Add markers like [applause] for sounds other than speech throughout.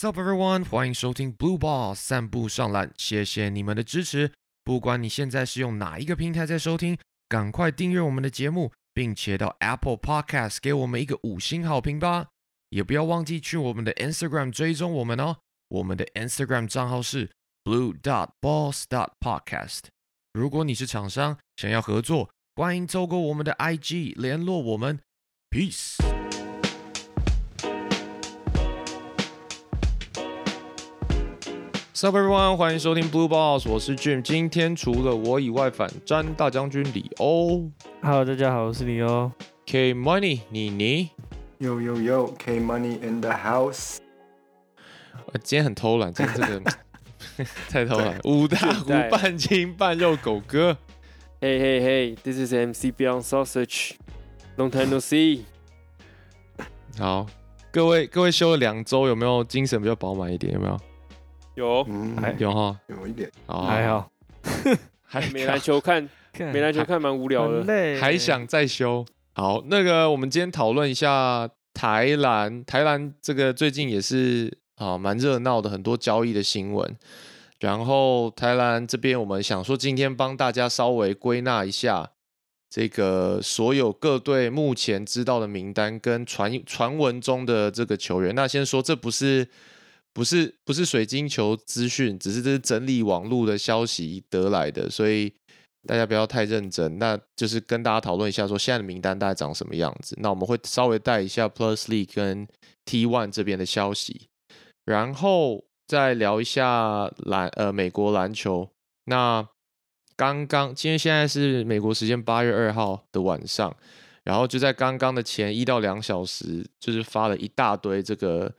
Sup everyone，欢迎收听 Blue Ball 散步上篮，谢谢你们的支持。不管你现在是用哪一个平台在收听，赶快订阅我们的节目，并且到 Apple Podcast 给我们一个五星好评吧。也不要忘记去我们的 Instagram 追踪我们哦，我们的 Instagram 账号是 blue dot balls dot podcast。如果你是厂商想要合作，欢迎透过我们的 IG 联络我们。Peace。Sup everyone，欢迎收听 Blue Balls，我是 Jim。今天除了我以外，反战大将军李欧 Hello，大家好，我是李欧。K Money 妮妮。Yo yo yo, K Money in the house。我，今天很偷懒，今天这个太偷懒。五大湖半斤半肉狗哥，Hey hey hey，this is MC Beyond Sausage。Long time no see。好，各位各位休了两周，有没有精神比较饱满一点？有没有？有，嗯，哎有哈，有一点。哦，还，好。还没篮球看，没篮球看蛮无聊的。累还想再修。好，那个我们今天讨论一下台篮，台篮这个最近也是啊蛮热闹的，很多交易的新闻。然后台篮这边，我们想说今天帮大家稍微归纳一下这个所有各队目前知道的名单跟传传闻中的这个球员。那先说，这不是不是不是水晶球资讯，只是这是整理网络的消息得来的，所以大家不要太认真。那就是跟大家讨论一下，说现在的名单大概长什么样子。那我们会稍微带一下 Plus League 跟 T One 这边的消息，然后再聊一下篮呃美国篮球。那刚刚今天现在是美国时间八月二号的晚上，然后就在刚刚的前一到两小时，就是发了一大堆这个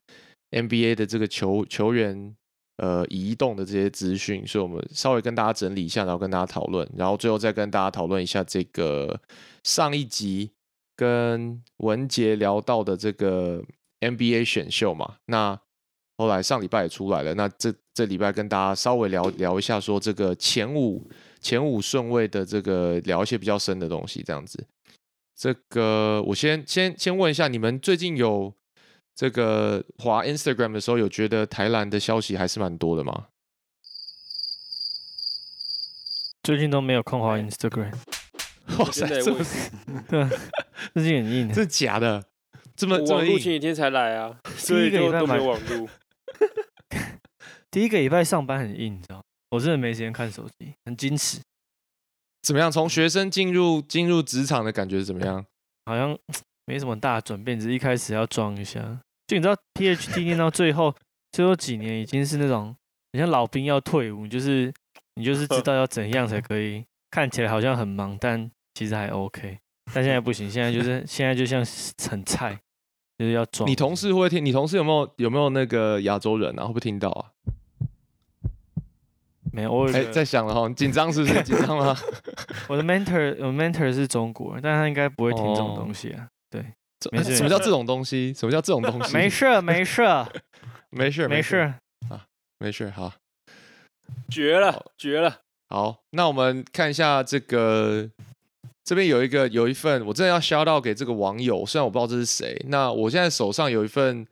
NBA 的这个球球员呃移动的这些资讯，所以我们稍微跟大家整理一下，然后跟大家讨论，然后最后再跟大家讨论一下这个上一集跟文杰聊到的这个 NBA 选秀嘛，那后来上礼拜也出来了，那这这礼拜跟大家稍微聊聊一下，说这个前五前五顺位的这个聊一些比较深的东西，这样子。这个我先先先问一下，你们最近有这个滑 Instagram 的时候，有觉得台篮的消息还是蛮多的吗？最近都没有空滑 Instagram，哇塞，这么 [laughs] 对啊，[laughs] 最近很硬的。真的假的？这么这么我网路前几？天才来啊，[laughs] 所以就都没有网路。第一个礼拜上班很硬，你知道？我真的没时间看手机，很矜持，怎么样？从学生进入进入职场的感觉是怎么样？好像没什么大的转变，只是一开始要装一下。就你知道 PhD 念到最后，最后几年已经是那种，你像老兵要退伍，就是你就是知道要怎样才可以，看起来好像很忙，但其实还 OK。但现在不行，现在就是 [laughs] 现在就像很菜，就是要装。你同事会听？你同事有没有有没有那个亚洲人啊？会不会听到啊？没有，我哎、在想了哈，你紧张是不是？紧张吗？[laughs] 我的 mentor，我 mentor 是中国人，但他应该不会听这种哦东西啊。这没 [laughs] 事什么叫这种东西？什么叫这种东西？没事，没事，[laughs] 没事没事啊。没事，好。绝了，绝了！好，那我们看一下这个，这边有一个有一份，我真的要 shout out 给这个网友，虽然我不知道这是谁。那我现在手上有一份，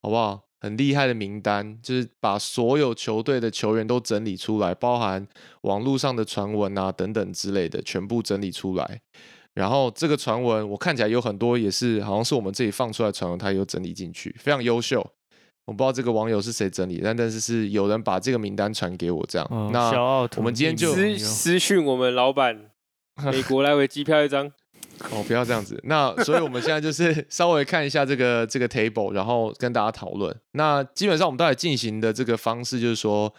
好不好？很厉害的名单，就是把所有球队的球员都整理出来，包含网络上的传闻啊等等之类的，全部整理出来。然后这个传闻我看起来有很多也是好像是我们这里放出来的传闻，他有整理进去，非常优秀。我不知道这个网友是谁整理，但但是是有人把这个名单传给我这样。哦，那小奥我们今天就私私讯我们老板，[laughs] 美国来回机票一张。[laughs] 哦，不要这样子。那所以我们现在就是 [laughs] 稍微看一下这个这个 table，然后跟大家讨论。那基本上我们到底进行的这个方式就是说，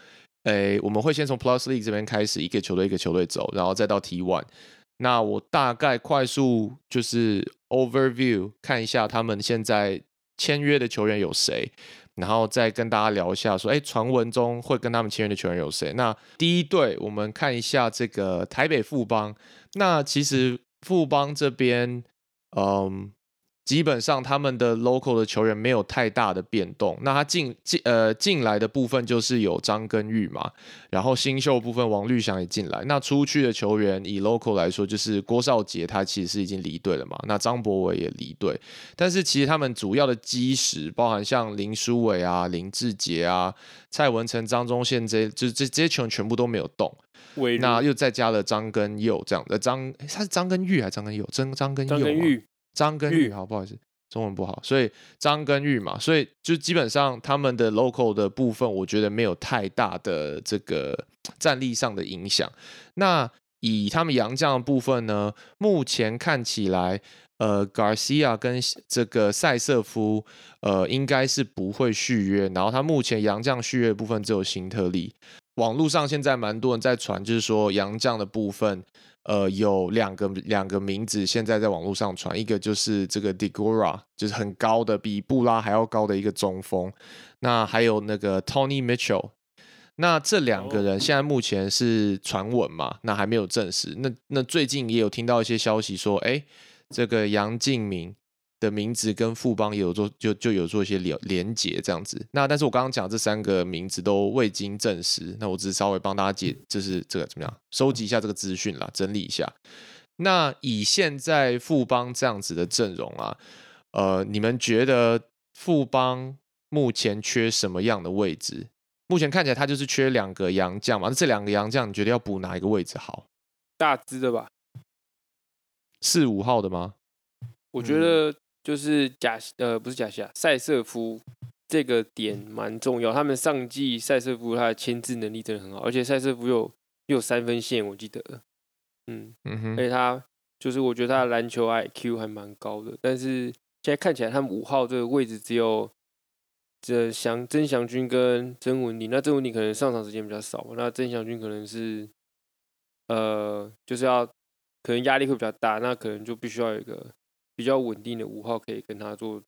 诶，我们会先从 Plus League 这边开始，一个球队一个球队走，然后再到 T One。那我大概快速就是 overview 看一下他们现在签约的球员有谁，然后再跟大家聊一下说，哎，传闻中会跟他们签约的球员有谁？那第一队我们看一下这个台北富邦。那其实富邦这边，嗯，基本上他们的 local 的球员没有太大的变动。那他进进呃进来的部分就是有张根玉嘛，然后新秀部分王绿翔也进来。那出去的球员以 local 来说，就是郭少杰他其实是已经离队了嘛，那张博伟也离队。但是其实他们主要的基石，包含像林书伟啊、林志杰啊、蔡文成、张忠宪这就这这些球员全部都没有动。那又再加了张根佑这样的张，他是张根玉还是张根佑？张张根佑嘛张根玉张根玉玉，好不好意思，中文不好，所以张根玉嘛，所以就基本上他们的 local 的部分，我觉得没有太大的这个战力上的影响。那以他们洋将的部分呢，目前看起来，呃，Garcia 跟这个塞瑟夫，呃，应该是不会续约。然后他目前洋将续约的部分只有新特利。网络上现在蛮多人在传，就是说洋将的部分，呃，有两个两个名字现在在网络上传，一个就是这个 Degora，就是很高的，比布拉还要高的一个中锋。那还有那个 Tony Mitchell，那这两个人现在目前是传闻嘛，那还没有证实。那那最近也有听到一些消息说，哎，这个杨敬明的名字跟富邦也有做就就有做一些连连结这样子。那但是我刚刚讲这三个名字都未经证实，那我只是稍微帮大家解，就是这个怎么样，收集一下这个资讯啦，整理一下。那以现在富邦这样子的阵容啊，呃，你们觉得富邦目前缺什么样的位置？目前看起来他就是缺两个洋将嘛，那这两个洋将你觉得要补哪一个位置好？大只的吧？四五号的吗？我觉得就是贾呃不是贾西亚，塞瑟夫这个点蛮重要。他们上季塞瑟夫他的牵制能力真的很好，而且塞瑟夫又又有三分线，我记得，嗯，嗯哼而，且他就是我觉得他的篮球 IQ 还蛮高的，但是现在看起来他们五号这个位置只有这祥曾祥军跟曾文鼎，那曾文鼎可能上场时间比较少，那曾祥军可能是呃就是要可能压力会比较大，那可能就必须要有一个比较稳定的五号可以跟他做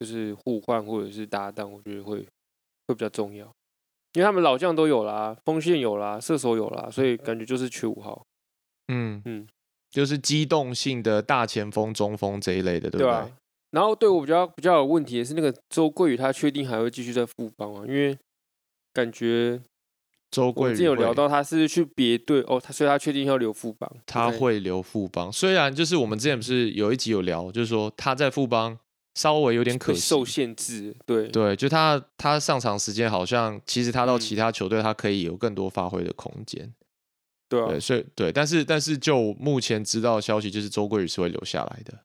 就是互换或者是搭档，我觉得会会比较重要，因为他们老将都有啦，锋线有啦，射手有啦，所以感觉就是缺五号。嗯嗯，就是机动性的大前锋、中锋这一类的，对不对？然后对我比较比较有问题的是那个周桂宇，他确定还会继续在副帮啊？因为感觉我周桂宇之前有聊到他是去别队哦，他所以他确定要留富邦，他会留富邦，虽然就是我们之前不是有一集有聊，就是说他在富邦稍微有点可惜，受限制，对。对，就他他上场时间好像，其实他到嗯。其他球队他可以有更多发挥的空间，对啊对，，所以对，但是但是就目前知道的消息，就是周桂宇是会留下来的，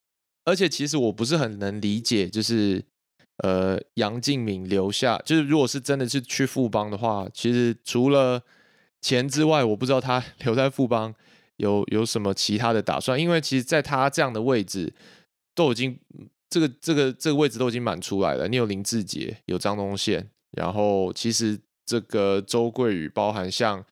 而且其实我不是很能理解，就是呃杨敬敏留下，就是如果是真的是去富邦的话，其实除了钱之外，我不知道他 [laughs] 留在富邦有有什么其他的打算，因为其实在他这样的位置都已经这个这个这个位置都已经满出来了，你有林志杰，有张东宪，然后其实这个周桂宇，包含像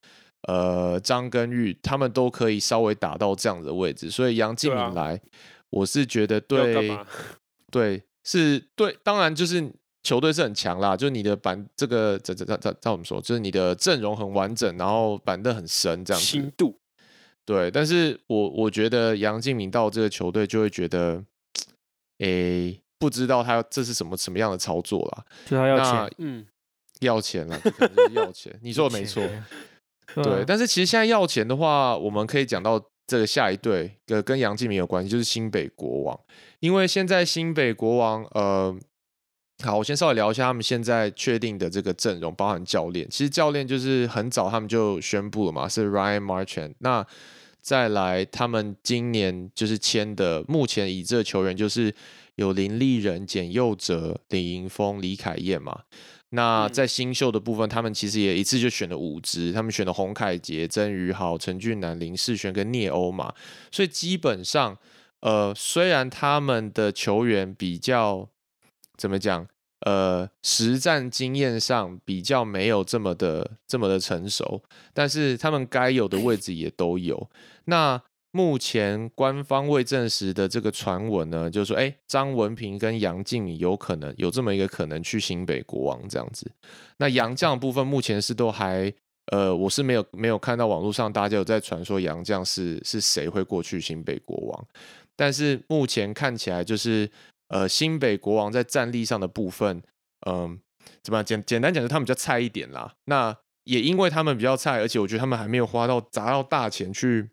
呃张根玉，他们都可以稍微打到这样的位置，所以杨敬敏来，我是觉得对？[laughs] 对是对，当然就是球队是很强啦，就是你的板这个这这这这这我们说，就是你的阵容很完整，然后板凳很深这样子心，度。对，但是我我觉得杨敬敏到这个球队就会觉得，诶，不知道他这是什么什么样的操作啦，就他要那钱，嗯，要钱了，要钱，你 [laughs] 说的没错，对但是其实现在要钱的话，我们可以讲到这个下一队跟跟杨敬敏有关系，就是新北国王，因为现在新北国王，呃，好，我先稍微聊一下他们现在确定的这个阵容，包含教练。其实教练就是很早他们就宣布了嘛，是 Ryan Marchand。那再来，他们今年就是签的，目前以这球员就是有林立人、简佑哲、李盈峰、李凯燕嘛。那嗯。在新秀的部分，他们其实也一次就选了五支，他们选了洪凯杰、曾宇豪、陈俊南、林世轩跟聂欧嘛，所以基本上，呃，虽然他们的球员比较怎么讲，呃，实战经验上比较没有这么的这么的成熟，但是他们该有的位置也都有。那目前官方未证实的这个传闻呢，就是说，哎，张文平跟杨敬敏有可能有这么一个可能去新北国王这样子。那杨将部分目前是都还，呃，我是没有没有看到网络上大家有在传说杨将是是谁会过去新北国王，但是目前看起来就是呃新北国王在战力上的部分，嗯、怎么样简简单讲，就他们比较菜一点啦。那也因为他们比较菜，而且我觉得他们还没有花到砸到大钱去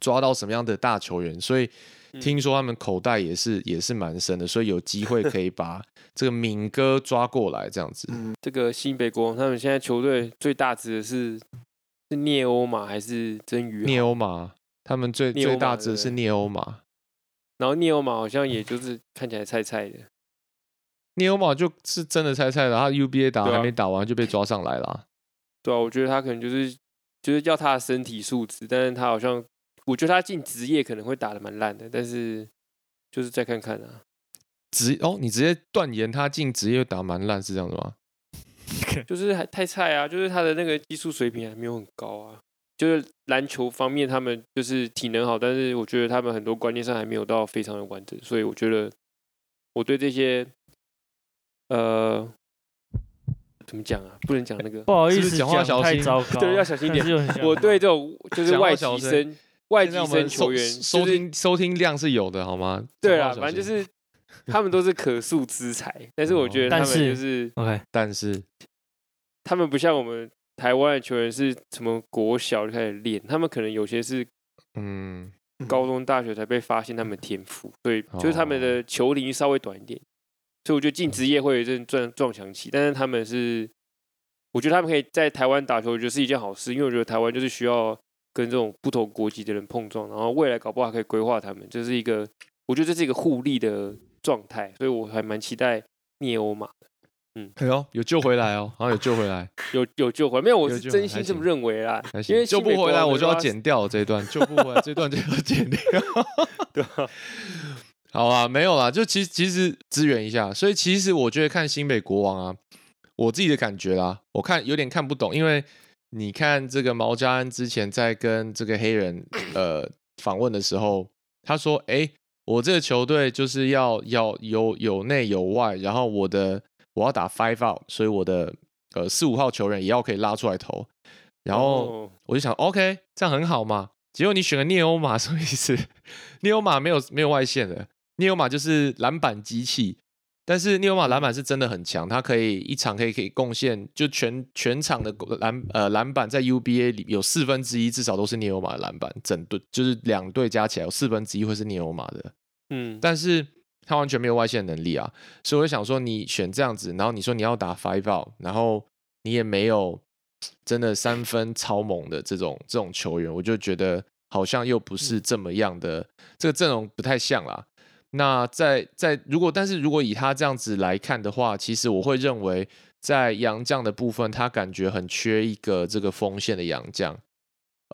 抓到什么样的大球员，所以嗯听说他们口袋也是也是蛮深的，所以有机会可以把这个敏哥抓过来这样子。嗯，这个新北国王他们现在球队最大值的是是聂欧马还是真鱼？聂欧马，他们最最大值的是聂欧马，然后聂欧马好像也就是看起来菜菜的，聂欧马就是真的菜菜的，他 UBA 打还没打完就被抓上来了。对啊，我觉得他可能就是就是要他的身体素质，但是他好像我觉得他进职业可能会打的蛮烂的，但是就是再看看啊，职哦，你直接断言他进职业打蛮烂是这样子吗？[laughs] 就是还太菜啊，就是他的那个技术水平还没有很高啊。就是篮球方面，他们就是体能好，但是我觉得他们很多观念上还没有到非常的完整，所以我觉得我对这些呃怎么讲啊，不能讲那个不，好意思讲话小心太糟糕，[laughs] 对要小心一点我对这种就是外籍生、外籍现在我们收生球员收就是听收听量是有的好吗？对啦，讲话小心反正就是他们都是可塑之才，[laughs] 但是我觉得他们就是。OK，但是他们不像我们台湾的球员是什么国小就开始练，他们可能有些是嗯，高中、大学才被发现他们天赋，所以就是他们哦的球龄稍微短一点，所以我觉得进职业会有一阵撞撞墙期，但是他们是，我觉得他们可以在台湾打球，我觉得是一件好事，因为我觉得台湾就是需要跟这种不同国籍的人碰撞，然后未来搞不好还可以规划他们，这是一个，我觉得这是一个互利的状态，所以我还蛮期待聂欧马哎呦，有救回来哦，好像有救回来，[laughs] 有有救回来，没有，我是真心这么认为啦，因为救不回来我就要剪。剪掉这一段，救不回来这段就要剪掉。[laughs] 对啊，[laughs] 好啊，没有啦，就其实其实支援一下，所以其实我觉得看新北国王啊，我自己的感觉啦，我看有点看不懂，因为你看这个毛家安之前在跟这个黑人呃访问的时候，他说：“哎，我这个球队就是要要有有内有外，然后我的我要打 five out，所以我的呃四五号球员也要可以拉出来投，然后。哦我就想，OK，这样很好嘛。结果你选了聂欧马，什么意思？[laughs] 聂欧马没有没有外线的，聂欧马就是篮板机器。但是聂欧马篮板是真的很强，他可以一场可以可以贡献，就全全场的篮呃篮板在 UBA 里有四分之一至少都是聂欧马的篮板，整队就是两队加起来有四分之一会是聂欧马的。嗯，但是他完全没有外线能力啊，所以我就想说，你选这样子，然后你说你要打 five out，然后你也没有真的三分超猛的这种这种球员，我就觉得好像又不是这么样的，这个阵容不太像啦。那在在如果，但是如果以他这样子来看的话，其实我会认为在洋将的部分，他感觉很缺一个这个锋线的洋将。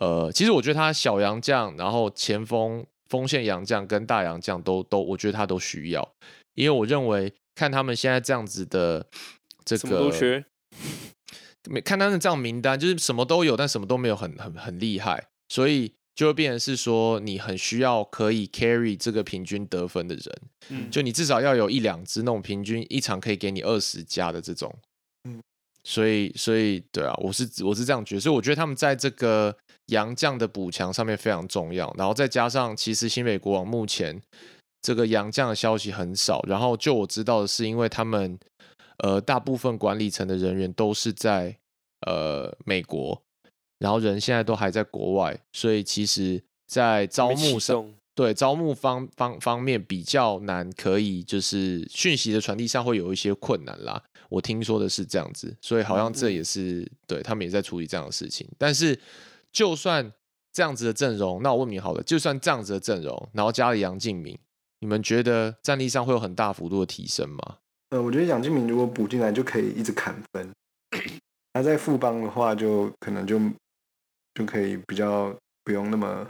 呃，其实我觉得他小洋将，然后前锋、锋线洋将跟大洋将都都，我觉得他都需要，因为我认为看他们现在这样子的这什么都个，缺。没看他们这样名单，就是什么都有，但什么都没有很很很厉害，所以就会变成是说你很需要可以 carry 这个平均得分的人，嗯，就你至少要有一两支那种平均一场可以给你二十加的这种，嗯。所以所以对啊，我是我是这样觉得，所以我觉得他们在这个洋将的补强上面非常重要，然后再加上其实新北国王目前这个洋将的消息很少，然后就我知道的是，因为他们呃大部分管理层的人员都是在呃美国，然后人现在都还在国外，所以其实在招募上。对招募方方方面比较难，可以就是讯息的传递上会有一些困难啦。我听说的是这样子，所以好像这嗯也是、对他们也在处理这样的事情。但是就算这样子的阵容，那我问你好了，就算这样子的阵容，然后加了杨敬敏，你们觉得战力上会有很大幅度的提升吗？呃，我觉得杨敬敏如果补进来就可以一直砍分，[coughs] 他在副帮的话就可能就就可以比较不用那么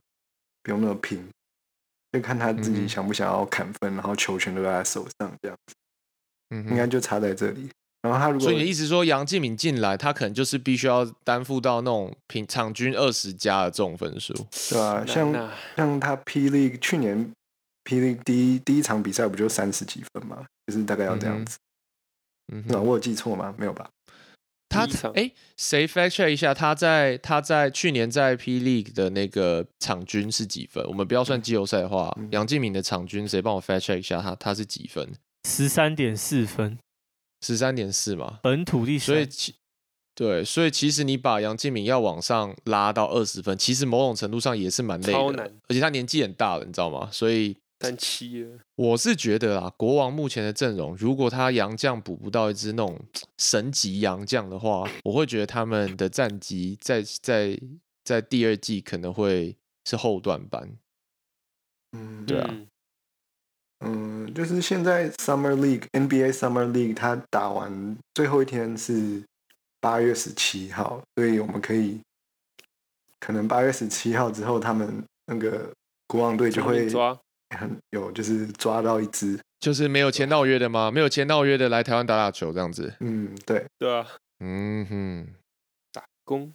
不用那么拼，就看他自己想不想要砍分，然后球权都在他手上，这样嗯，应该就差在这里。然后他如果所以你的意思说杨敬敏进来，他可能就是必须要担负到那种平场均二十加的这种分数。对吧、像像他霹雳去年霹雳第一第一场比赛不就三十几分嘛，就是大概要这样子。嗯我有记错吗？没有吧？他哎，谁 fact check 一下？他在他在去年在 P League 的那个场均是几分？我们不要算季后赛的话，嗯杨敬敏的场均谁帮我 fact check 一下？他他是几分？十三点四分，十三点四嘛。本土第三。所以其对，所以其实你把杨敬敏要往上拉到二十分，其实某种程度上也是蛮累的超难，而且他年纪很大了，你知道吗？所以三七了，我是觉得啊，国王目前的阵容，如果他洋将补不到一支那种神级洋将的话，我会觉得他们的战绩在在在第二季可能会是后段班。嗯，对啊嗯嗯，就是现在 Summer League NBA Summer League 它打完最后一天是八月十七号，所以我们可以可能八月十七号之后，他们那个国王队就会抓，很 [laughs] 有就是抓到一只，就是没有签到约的吗？没有签到约的来台湾打打球这样子。嗯，对，对啊，嗯哼，打工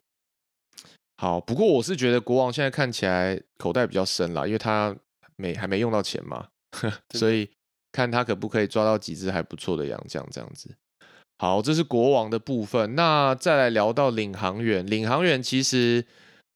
好。不过我是觉得国王现在看起来口袋比较深啦，因为他没还没用到钱嘛，[laughs] 所以看他可不可以抓到几只还不错的洋将这样子。好，这是国王的部分。那再来聊到领航员，领航员其实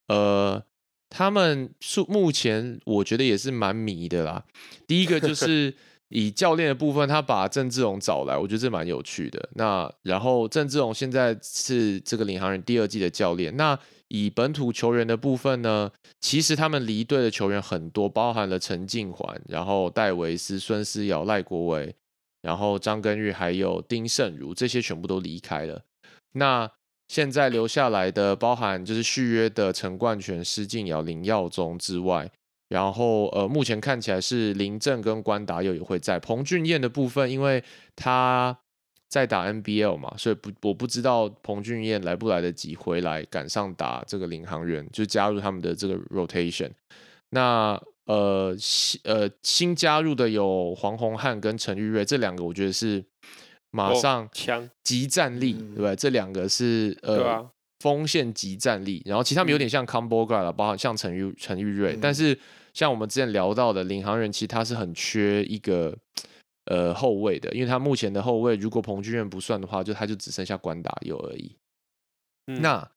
呃，他们是目前我觉得也是蛮迷的啦。第一个就 [laughs] 是以教练的部分，他把郑志荣找来，我觉得这蛮有趣的。那然后郑志荣现在是这个领航人第二季的教练。那以本土球员的部分呢，其实他们离队的球员很多，包含了陈敬环，然后戴维斯、孙思尧、赖国维，然后张根玉还有丁胜儒，这些全部都离开了。那现在留下来的，包含就是续约的陈冠泉、施晋尧、林耀宗之外，然后呃，目前看起来是林正跟关达佑也会在。彭俊彦的部分，因为他在打 NBL 嘛，所以不我不知道彭俊彦来不来得及回来赶上打这个领航员，就加入他们的这个 rotation。那呃新呃新加入的有黄宏汉跟陈玉瑞这两个，我觉得是马哦上强集战力，嗯对不对？这两个是呃、锋线集战力，然后其实他们有点像 combo guard 了，包含像陈玉陈玉瑞，嗯。但是像我们之前聊到的领航员，其实他是很缺一个呃后卫的，因为他目前的后卫如果彭俊彦不算的话，就他就只剩下关达佑而已。嗯。那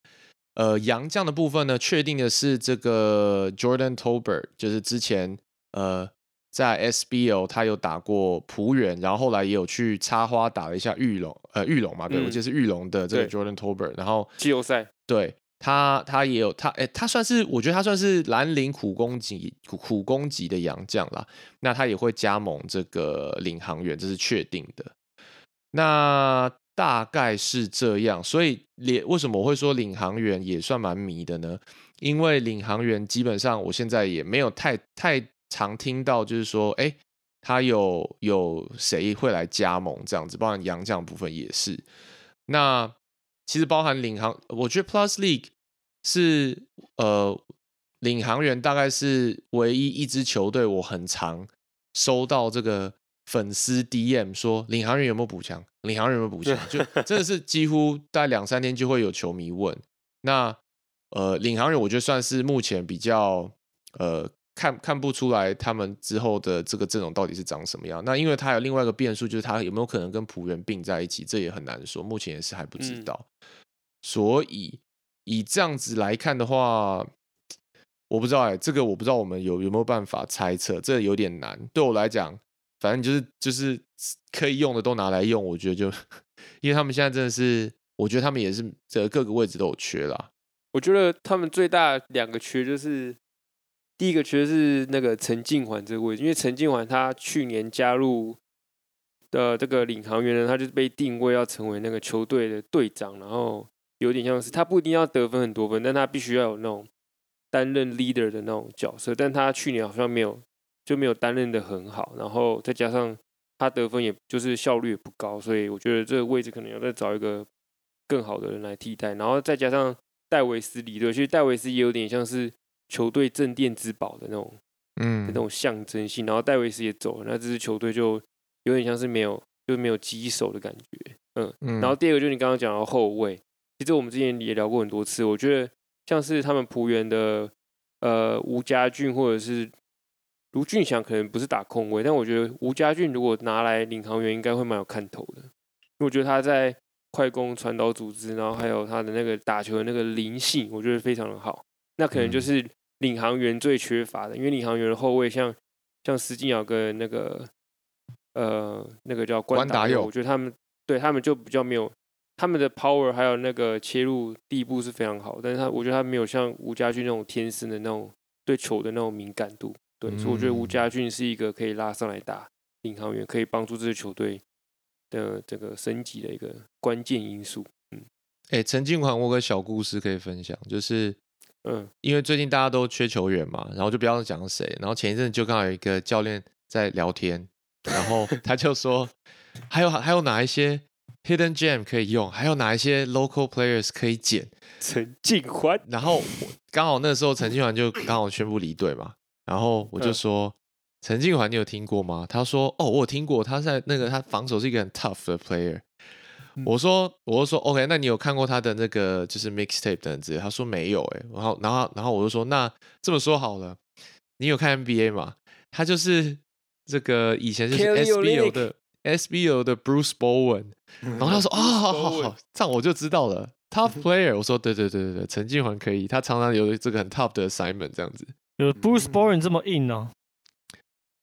呃，杨将的部分呢，确定的是这个 Jordan Tolbert，就是之前呃在 SBL 他有打过浦原，然后后来也有去插花打了一下玉龙，呃玉龙嘛，对、嗯我记得是玉龙的这个 Jordan Tolbert，然后季后赛对他他也有他哎、他算是我觉得他算是兰陵苦攻级苦苦攻级的洋将啦，那他也会加盟这个领航员，这是确定的。那大概是这样，所以领为什么我会说领航员也算蛮迷的呢？因为领航员基本上我现在也没有太太常听到，就是说，哎，他有有谁会来加盟这样子，包含洋将部分也是。那其实包含领航，我觉得 Plus League 是呃领航员大概是唯一一支球队，我很常收到这个粉丝 DM 说领航员有没有补强，领航员有没有补强，就 [laughs] 真的是几乎大概两三天就会有球迷问。那呃领航员我觉得算是目前比较呃看看不出来他们之后的这个阵容到底是长什么样。那因为他有另外一个变数，就是他有没有可能跟浦原并在一起，这也很难说，目前也是还不知嗯道。所以以这样子来看的话，我不知道哎、这个我不知道我们有有没有办法猜测，这有点难。对我来讲，反正就是就是可以用的都拿来用，我觉得就 [laughs] 因为他们现在真的是，我觉得他们也是这各个位置都有缺啦。我觉得他们最大两个缺就是，第一个缺是那个陈敬环这个位置，因为陈敬环他去年加入的这个领航员呢，他就被定位要成为那个球队的队长，然后有点像是他不一定要得分很多分，但他必须要有那种担任 leader 的那种角色，但他去年好像没有就没有担任的很好，然后再加上他得分也就是效率也不高，所以我觉得这个位置可能要再找一个更好的人来替代，然后再加上。戴维斯离队，其实戴维斯也有点像是球队镇店之宝的那种、嗯那种象征性。然后戴维斯也走了，那这支球队就有点像是没有，就没有击手的感觉。嗯，嗯然后第二个就是你刚刚讲到后卫，其实我们之前也聊过很多次，我觉得像是他们浦原的呃吴家俊或者是卢俊祥，可能不是打控卫，但我觉得吴家俊如果拿来领航员，应该会蛮有看头的，因为我觉得他在快攻传导组织，然后还有他的那个打球的那个灵性，我觉得非常的好。那可能就嗯是领航员最缺乏的，因为领航员的后卫像像石敬尧跟那个呃那个叫关达佑，关达佑我觉得他们对他们就比较没有他们的 power，还有那个切入地步是非常好，但是他我觉得他没有像吴家俊那种天生的那种对球的那种敏感度。对，所以我觉得吴嗯家俊是一个可以拉上来打领航员，可以帮助这支球队的这个升级的一个关键因素。嗯哎，陈静环，我有个小故事可以分享，就是嗯，因为最近大家都缺球员嘛，然后就不要讲谁，然后前一阵就刚好有一个教练在聊天，然后 [laughs] 他就说，还有还有哪一些 hidden gem 可以用，还有哪一些 local players 可以捡，[laughs] 陈静环，然后我刚好那时候陈静环就刚好宣布离队嘛，然后我就嗯说。陈静环，你有听过吗？他说：“哦，我有听过，他在那个他防守是一个很 tough 的 player。”我说，我就说，OK，那你有看过他的那个就是 mixtape 等之类？他说没有、欸，哎，然后，然后，然后我就说，那这么说好了，你有看 NBA 吗？他就是这个以前就是 SBO 的 SBO 的 Bruce Bowen，然后他说，啊、好好好，这样我就知道了，top [laughs] player。我说，对对对对对，陈静环可以，他常常有这个很 top 的 assignment 这样子。有 Bruce Bowen 这么硬哦、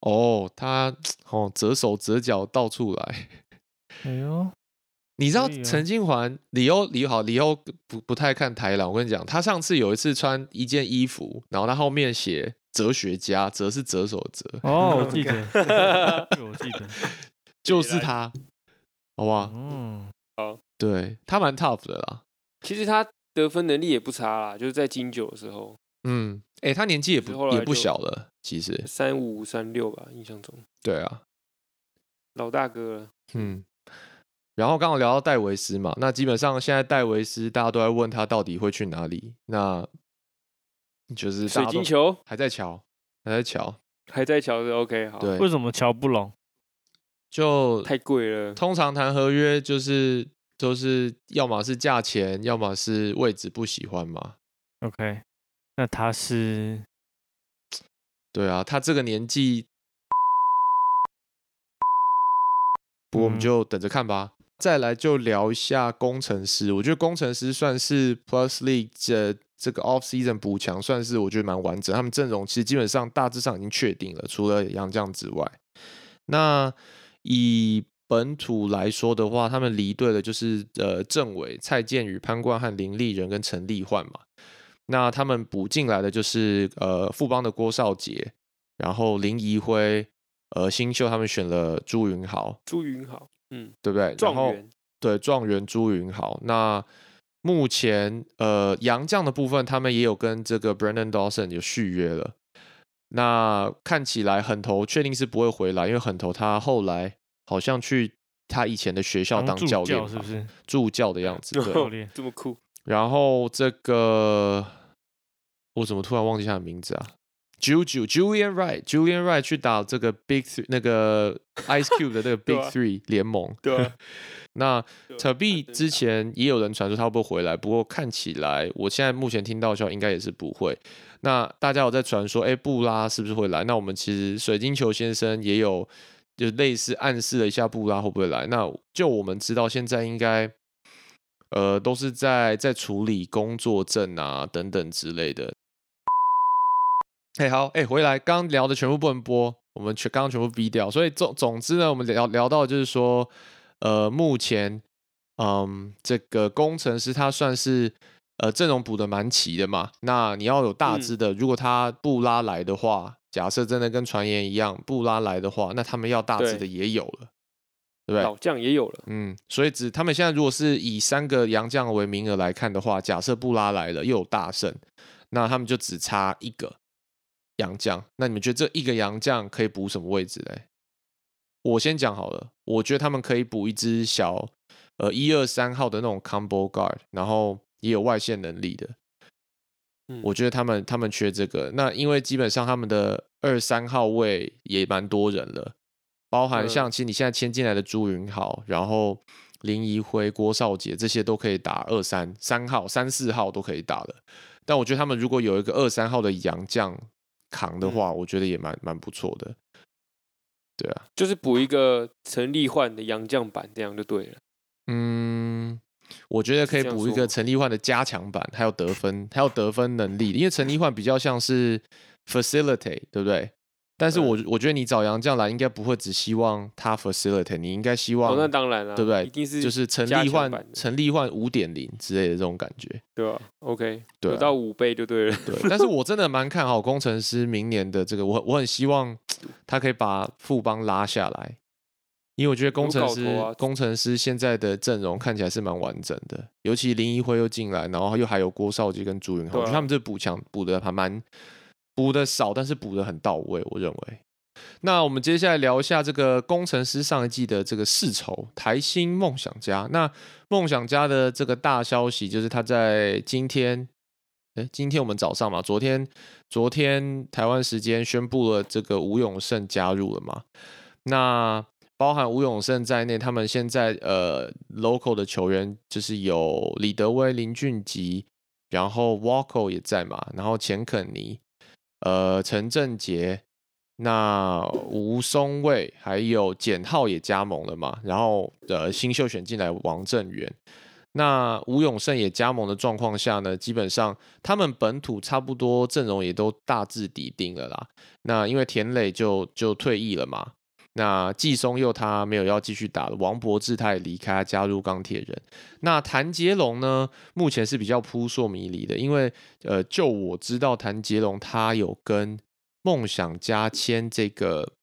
哦，他哦折手折脚到处来。哎呦，你知道陈静环李欧李好李欧不不太看台篮，我跟你讲，他上次有一次穿一件衣服，然后他后面写哲学家，哲是折手的折，哦，我记得，[laughs] 这个我记得，就是他，好不好？嗯，好对他蛮 tough 的啦，其实他得分能力也不差啦，就是在金九的时候，嗯，哎、他年纪也不也不小了，其实，三五三六吧，印象中。对啊，老大哥了。嗯。然后刚好聊到戴维斯嘛，那基本上现在戴维斯大家都在问他到底会去哪里，那就是水晶球还在瞧，还在瞧，还在瞧是，OK，好，对，为什么瞧不拢？就太贵了。通常谈合约就是都是要么是价钱，要么是位置不喜欢嘛。OK，那他是对啊，他这个年纪，不过我们嗯就等着看吧。再来就聊一下工程师，我觉得工程师算是 Plus League 这这个 Off Season 补强，算是我觉得蛮完整。他们阵容其实基本上大致上已经确定了，除了杨将之外。那以本土来说的话，他们离队的就是呃郑伟、蔡健宇、潘冠汉、林立人跟陈立焕嘛。那他们补进来的就是呃富邦的郭少杰，然后林怡辉，呃新秀他们选了朱云豪，朱云豪，嗯，对不对？然后状元，对状元朱云豪。那目前呃杨将的部分，他们也有跟这个 Brandon Dawson 有续约了。那看起来很头确定是不会回来，因为很头他后来好像去他以前的学校当助教练嘛，是不是？助教的样子。[laughs] 对，教练这么酷，然后这个我怎么突然忘记他的名字啊？Juju Julian Wright Julian Wright 去打这个 Big Three 那个 Ice Cube 的那个 [laughs] Big Three 联盟。对啊，[laughs] 那对啊 t b 真之前也有人传说他会不会回来，不过看起来我现在目前听到的消息应该也是不会。那大家有在传说，哎，布拉是不是会来？那我们其实水晶球先生也有就类似暗示了一下布拉会不会来。那就我们知道，现在应该呃都是在在处理工作证啊等等之类的。哎，好，哎，回来，刚刚聊的全部不能播，我们全刚刚全部逼掉。所以总总之呢，我们聊聊到就是说，呃，目前，嗯，这个工程师他算是呃阵容补的蛮齐的嘛。那你要有大嗯支的，如果他不拉来的话，假设真的跟传言一样，不拉来的话，那他们要大只的也有了，对不对？老将也有了，嗯，所以只他们现在如果是以三个洋将为名额来看的话，假设布拉来了又有大胜，那他们就只差一个洋将。那你们觉得这一个洋将可以补什么位置嘞？我先讲好了，我觉得他们可以补一支小呃一二三号的那种 combo guard，然后也有外线能力的。嗯我觉得他们他们缺这个。那因为基本上他们的二三号位也蛮多人了，包含嗯像其实你现在签进来的朱云豪，然后林怡辉、郭少杰这些都可以打二三三号、三四号都可以打了。但我觉得他们如果有一个二三号的洋将扛的话，我觉得也蛮蛮不错的。对啊，就是补一个陈立焕的洋将版，这样就对了。嗯，我觉得可以补一个陈立焕的加强版，还有得分，还有得分能力，因为陈立焕比较像是 facilitate，对不对？但是我我觉得你找杨绛来，应该不会只希望他 facilitate，你应该希望，哦，那当然了，对不对？一定是就是陈立焕强版的陈立焕五点零之类的这种感觉。对吧？OK，对到五倍就对了。对，但是我真的蛮看好工程师明年的这个，我我很希望他可以把富邦拉下来，因为我觉得工程师、啊工程师现在的阵容看起来是蛮完整的，尤其林一辉又进来，然后又还有郭少杰跟朱云豪，我觉得他们这补强补的还蛮补的少，但是补的很到位，我认为。那我们接下来聊一下这个工程师上一季的这个世仇台新梦想家。那梦想家的这个大消息就是他在今天，哎，今天我们早上嘛，昨天昨天台湾时间宣布了这个吴永胜加入了嘛。那包含吴永胜在内，他们现在呃 local 的球员就是有李德威、林俊杰，然后 Walko 也在嘛，然后钱肯尼，呃陈振杰，那吴松蔚还有简浩也加盟了嘛，然后呃新秀选进来王正源，那吴永胜也加盟的状况下呢，基本上他们本土差不多阵容也都大致底定了啦。那因为田磊就就退役了嘛，那季松佑他没有要继续打了，王柏志他也离开，加入钢铁人。那谭杰龙呢，目前是比较扑朔迷离的，因为呃，就我知道谭杰龙他有跟梦想家签这个，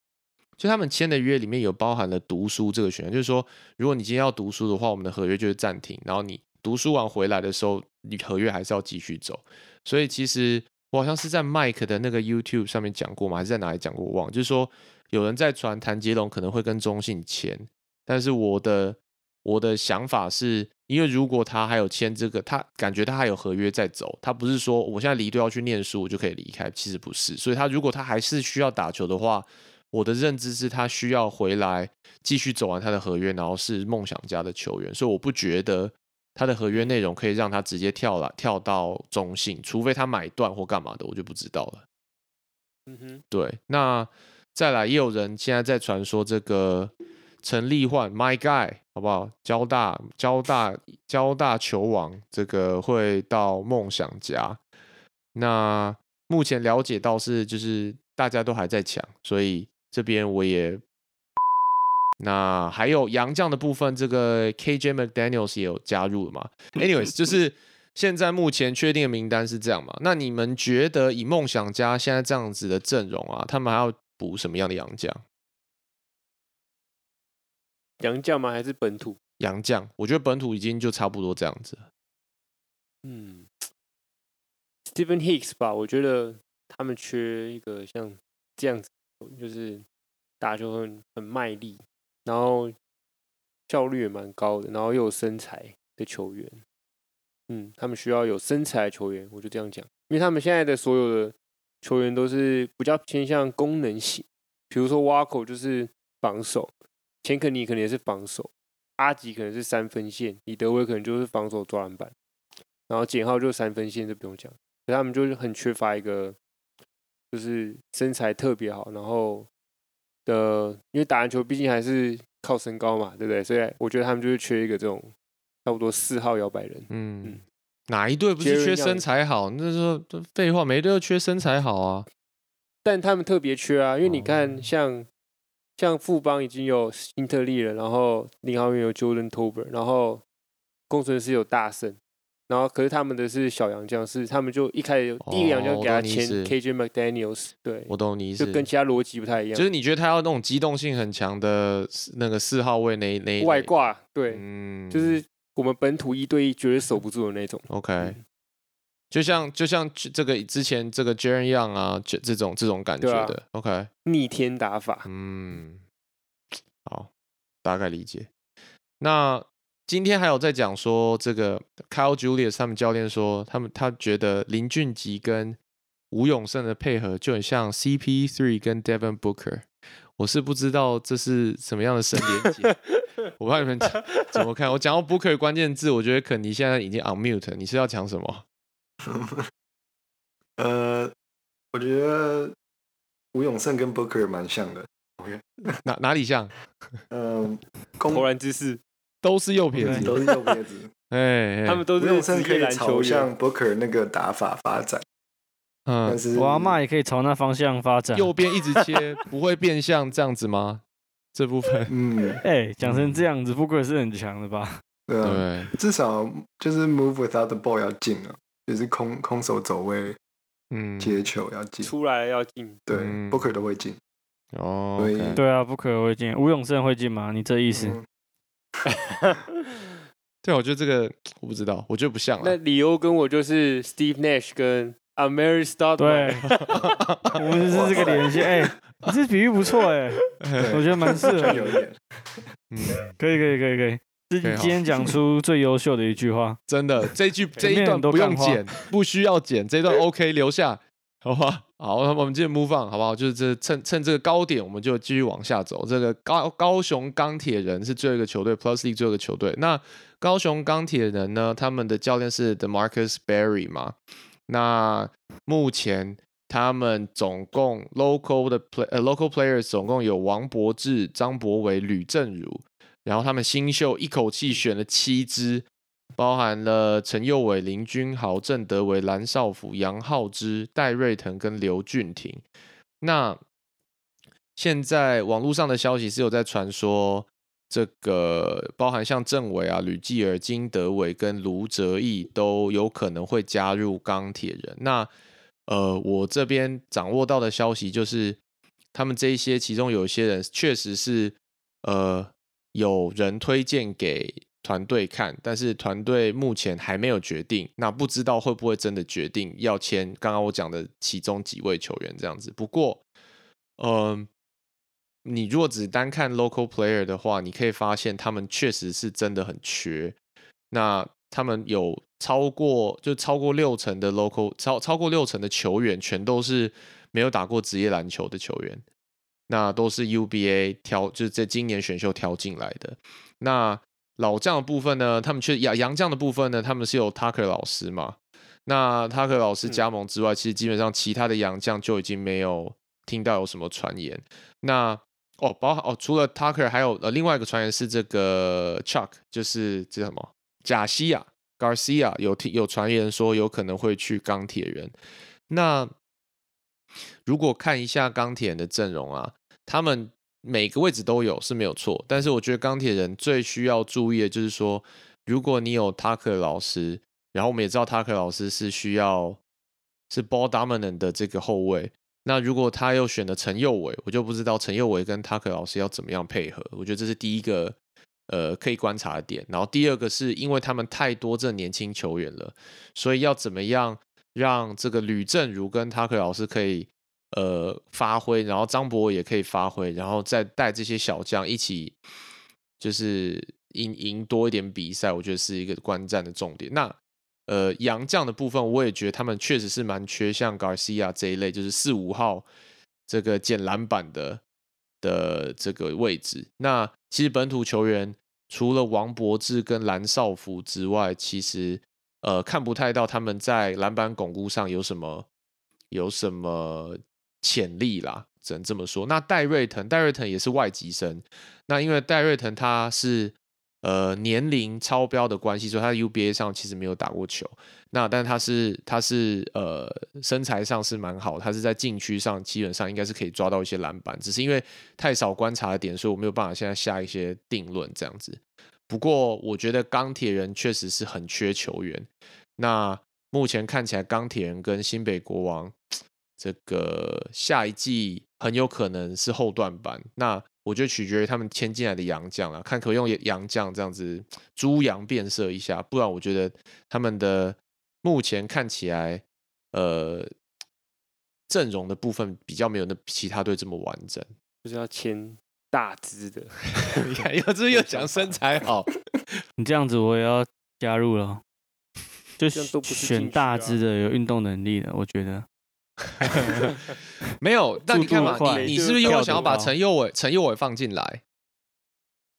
就他们签的约里面有包含了读书这个选项，就是说，如果你今天要读书的话，我们的合约就是暂停，然后你读书完回来的时候，你合约还是要继续走。所以其实我好像是在 Mike 的那个 YouTube 上面讲过吗，还是在哪里讲过，我忘了。就是说有人在传谭杰龙可能会跟中信签，但是我的我的想法是，因为如果他还有签这个，他感觉他还有合约在走，他不是说我现在离队要去念书我就可以离开，其实不是。所以他如果他还是需要打球的话，我的认知是他需要回来继续走完他的合约，然后是梦想家的球员，所以我不觉得他的合约内容可以让他直接跳了跳到中信，除非他买断或干嘛的，我就不知道了。嗯哼，对，那再来也有人现在在传说这个陈立焕，My Guy，好不好？交大交大交大球王，这个会到梦想家。那目前了解到是就是大家都还在抢，所以这边我也。那还有洋将的部分，这个 KJ McDaniel's 也有加入了嘛？Anyways，就是 [laughs] 现在目前确定的名单是这样嘛？那你们觉得以梦想家现在这样子的阵容啊，他们还要补什么样的洋将？洋将吗？还是本土？洋将，我觉得本土已经就差不多这样子。嗯，Stephen Hicks 吧，我觉得他们缺一个像这样子，就是打球很很卖力，然后效率也蛮高的，然后又有身材的球员。嗯，他们需要有身材的球员，我就这样讲，因为他们现在的所有的球员都是比较偏向功能型，比如说 Waco 就是防守，钱肯尼可能也是防守，阿吉可能是三分线，李德威可能就是防守抓篮板。然后简浩就三分线就不用讲，可他们就是很缺乏一个，就是身材特别好，然后的，因为打篮球毕竟还是靠身高嘛，对不对？所以我觉得他们就是缺一个这种差不多四号摇摆人。嗯嗯，哪一队不是缺身材好？那时候这废话，每一队都缺身材好啊。但他们特别缺啊，因为你哦看像像富邦已经有英特利了，然后领航员有 Jordan Tober，然后工程师有大圣。然后，可是他们的是小洋将，是他们就一开始第一个洋将哦给他签 KJ McDaniel's，对，我懂你意思，就跟其他逻辑不太一样。就是你觉得他要那种机动性很强的那个四号位那一那一，外挂，对，嗯，就是我们本土一对一绝对守不住的那种。OK，嗯就像就像这个之前这个 Jaren Young 啊，这这种这种感觉的，OK，逆天打法，嗯，好，大概理解。那今天还有在讲说，这个 Kyle Julius 他们教练说，他们他觉得林俊杰跟吴永胜的配合就很像 CP3 跟 Devin Booker。我是不知道这是什么样的神连接，我不知道你们怎么看。我讲到 Booker 的关键字，我觉得肯尼现在已经 on mute，你是要讲什么？[laughs] 呃，我觉得吴永胜跟 Booker 蛮像的。OK，哪哪里像？嗯，[laughs] 投攻篮姿势，都是右撇子，都是右撇子。[laughs] 哎，哎他们都是朝篮球员。向 Booker 那个打法发展，但嗯，是我阿妈也可以朝那方向发展。右边一直切，不会变相这样子吗？[laughs] 这部分，嗯，哎，讲成这样子，，Booker 是很强的吧？对至少就是 move without the ball 要进啊，就是空空手走位嗯，接球要进，出来要进，对嗯，Booker 都会进。哦对啊，不可会进。吴永胜会进吗？你这意思？嗯 [laughs] 对，我觉得这个我不知道，我觉得不像那啊。理由跟我就是 Steve Nash 跟 Amari s t o u d 对，我们是这个联系。哎，你这比喻不错哎，[laughs] 我觉得蛮适合有一点，[laughs] 嗯，可以可以可以可以，今天讲出最优秀的一句话。真的，这一句这一段不用剪，不需要剪，这一段 OK 留下，好吧？好，那我们接着 move on，好不好？就是这趁趁这个高点，我们就继续往下走。这个高高雄钢铁人是最后一个球队，Plus League 最后一个球队。那高雄钢铁人呢？他们的教练是 DeMarcus Berry 嘛？那目前他们总共 local 的 play 呃 local players 总共有王柏志、张博伟、吕正儒，然后他们新秀一口气选了七支，包含了陈佑伟、林君豪、郑德维、蓝少辅、杨浩之、戴瑞腾跟刘俊廷。那现在网络上的消息是有在传说，这个包含像郑伟啊、吕继尔、金德伟跟卢哲义都有可能会加入钢铁人。那呃，我这边掌握到的消息就是，他们这一些其中有些人确实是呃有人推荐给团队看，但是团队目前还没有决定，那不知道会不会真的决定要签刚刚我讲的其中几位球员这样子。不过，嗯、你如果只单看 local player 的话，你可以发现他们确实是真的很缺。那他们有超过就超过六成的 local 超超过六成的球员，全都是没有打过职业篮球的球员，那都是 UBA 挑，就是在今年选秀挑进来的。那老将的部分呢，他们却杨杨将的部分呢，他们是有 Tucker 老师嘛？那 Tucker 老师嗯加盟之外，其实基本上其他的杨将就已经没有听到有什么传言。那哦，包含哦，除了 Tucker，还有呃另外一个传言是这个 Chuck，就是这什么贾西亚 Garcia 有听有传言说有可能会去钢铁人。那如果看一下钢铁人的阵容啊，他们每个位置都有是没有错，但是我觉得钢铁人最需要注意的就是说，如果你有 Tucker 老师，然后我们也知道 Tucker 老师是需要是 ball dominant 的这个后卫，那如果他又选了陈佑伟，我就不知道陈佑伟跟 Tucker 老师要怎么样配合。我觉得这是第一个呃可以观察的点。然后第二个是因为他们太多这年轻球员了，所以要怎么样让这个吕正如跟 Tucker 老师可以呃发挥，然后张博也可以发挥，然后再带这些小将一起就是赢赢多一点比赛，我觉得是一个观战的重点。那呃，洋将的部分，我也觉得他们确实是蛮缺，像 Garcia 这一类，就是四五号这个捡篮板的的这个位置。那其实本土球员除了王博志跟蓝少福之外，其实呃看不太到他们在篮板巩固上有什么有什么潜力啦，只能这么说。那戴瑞腾，戴瑞腾也是外籍生，那因为戴瑞腾他是呃年龄超标的关系，所以他在 UBA 上其实没有打过球。那但他是他是呃身材上是蛮好，他是在禁区上基本上应该是可以抓到一些篮板，只是因为太少观察的点，所以我没有办法现在下一些定论这样子。不过我觉得钢铁人确实是很缺球员。那目前看起来钢铁人跟新北国王这个下一季很有可能是后段班。那我觉得取决于他们签进来的洋将了，看可可用洋将这样子猪羊变色一下，不然我觉得他们的目前看起来，呃，阵容的部分比较没有那其他队这么完整。就是要签大只的，[laughs] 你看，又是又讲身材好，[laughs] 你这样子我也要加入了，[laughs] 就都不选大只的有运动能力的，我觉得。[laughs] 没有。那你看嘛你你是不是又想要把陈佑伟陈佑伟放进来，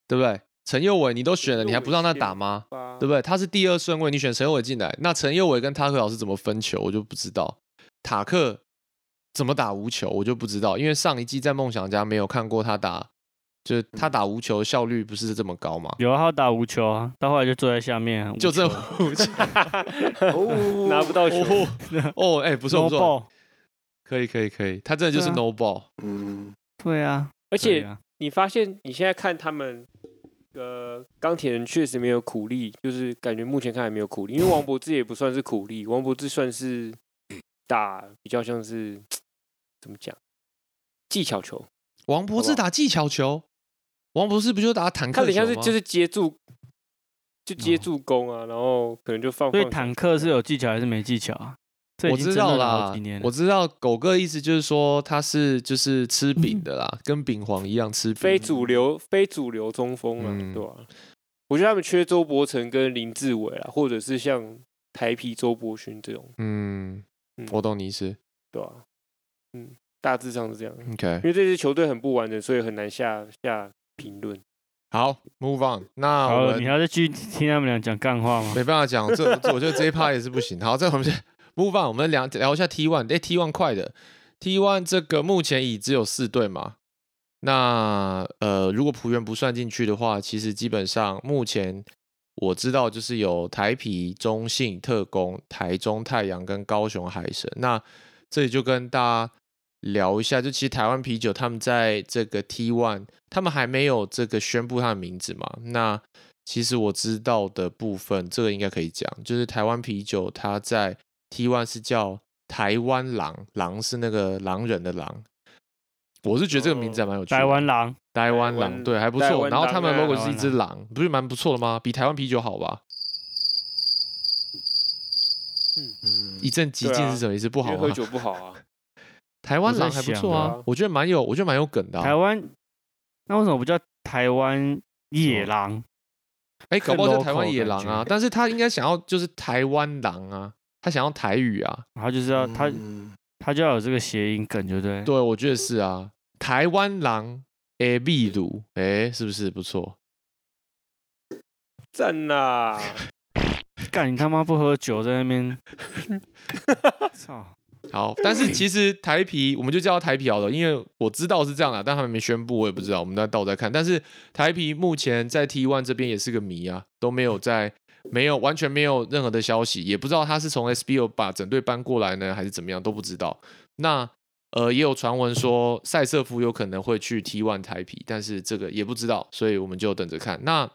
对不对？陈佑伟你都选了，你还不让他打吗？对不对？他是第二顺位，你选陈佑伟进来，那陈佑伟跟塔克老师怎么分球，我就不知道。塔克怎么打无球，我就不知道，因为上一季在梦想家没有看过他打，就是他打无球效率不是这么高嘛？有啊，他打无球啊，到后来就坐在下面啊，就这无球 [laughs] 拿不到球，哦哦，哎，不错不错可以可以可以，他真的就是 no ball。嗯，对啊，而且你发现你现在看他们，呃，钢铁人确实没有苦力，就是感觉目前看来没有苦力，因为王柏芝也不算是苦力，[laughs] 王柏芝算是打比较像是 [tsk] 怎么讲？技巧球，王柏好不好志打技巧球，王柏志不就打坦克看球吗？着像是就是接住，就接哦助攻啊，然后可能就放所以坦克是有技巧还是没技巧啊？我知道啦我知道狗哥意思就是说他是就是吃饼的啦，跟饼皇一样吃饼。非主流非主流中锋啊，嗯对吧、我觉得他们缺周伯成跟林志伟啦，或者是像台皮周伯勋这种，嗯嗯，我懂你意思。对吧、嗯，大致上是这样。OK，因为这支球队很不完整，所以很难下下评论。好，move on。那我好，了你还要再继续听他们俩讲干话吗？没办法讲，这这我觉得这一趴也是不行。好，再我们先不放我们聊聊一下 T one。哎，T one 快的，T one 这个目前已只有四队嘛。那呃，如果浦原不算进去的话，其实基本上目前我知道就是有台啤、中信特工、台中太阳跟高雄海神。那这里就跟大家聊一下，就其实台湾啤酒他们在这个 T one，他们还没有这个宣布他的名字嘛。那其实我知道的部分，这个应该可以讲，就是台湾啤酒它在 T one 是叫台湾狼，狼是那个狼人的狼。我是觉得这个名字还蛮有趣的。台湾狼，台湾狼，对，还不错。然后他们 logo 是一只狼，不是蛮不错的吗？比台湾啤酒好吧？嗯一阵激进是什么意思？不好吗？喝酒不好啊。台湾狼还不错啊啊，我觉得蛮有，我觉得蛮有梗的啊。台湾，那为什么不叫台湾野狼？哎，搞不好更叫台湾野狼啊，但是他应该想要就是台湾狼啊，他想要台语啊。然后就是要他嗯他就要有这个谐音梗，对不对？对，我觉得是啊，台湾狼 A B 鲁，哎，是不是不错？[laughs] 赞啦！干你他妈不喝酒在那边，[laughs] 操！好，但是其实台啤我们就叫它台啤好了，因为我知道是这样的，但他们没宣布，我也不知道，我们在倒再看。但是台啤目前在 T One 这边也是个谜啊，都没有在没有完全没有任何的消息，也不知道他是从 SBO 把整队搬过来呢，还是怎么样都不知道。那呃也有传闻说塞瑟夫有可能会去 T1 台啤，但是这个也不知道，所以我们就等着看。那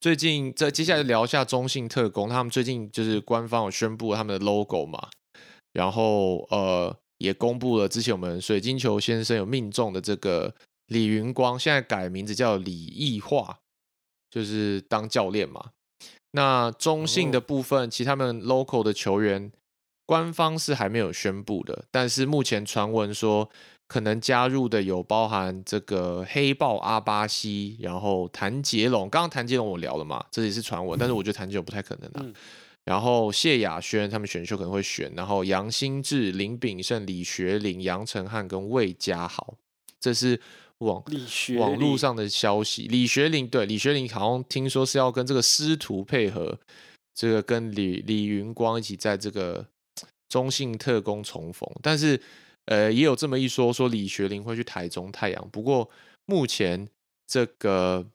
最近这接下来聊一下中信特工，他们最近就是官方有宣布他们的 logo 嘛，然后呃也公布了之前我们水晶球先生有命中的这个李云光，现在改名字叫李义化，就是当教练嘛。那中信的部分，其实他们 local 的球员官方是还没有宣布的，但是目前传闻说可能加入的有包含这个黑豹阿巴西，然后谭杰龙，刚刚谭杰龙我聊了嘛，这也是传闻，但是我觉得谭杰龙不太可能啊。嗯。然后谢亚轩他们选秀可能会选，然后杨新志、林炳胜、李学林、杨成汉跟魏家豪，这是网李学网络上的消息。李学林对李学林好像听说是要跟这个师徒配合，这个跟李李云光一起在这个中信特工重逢，但是呃也有这么一说，说李学林会去台中太阳。不过目前这个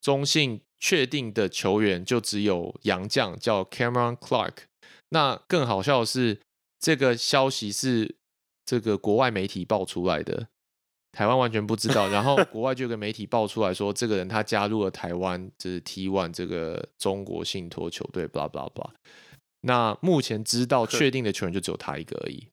中信确定的球员就只有杨将叫 Cameron Clark。那更好笑的是，这个消息是这个国外媒体爆出来的，台湾完全不知道。然后国外就有个媒体爆出来说，这个人他加入了台湾，就是 T One 这个中国信托球队，blah blah blah。那目前知道确定的球员就只有他一个而已。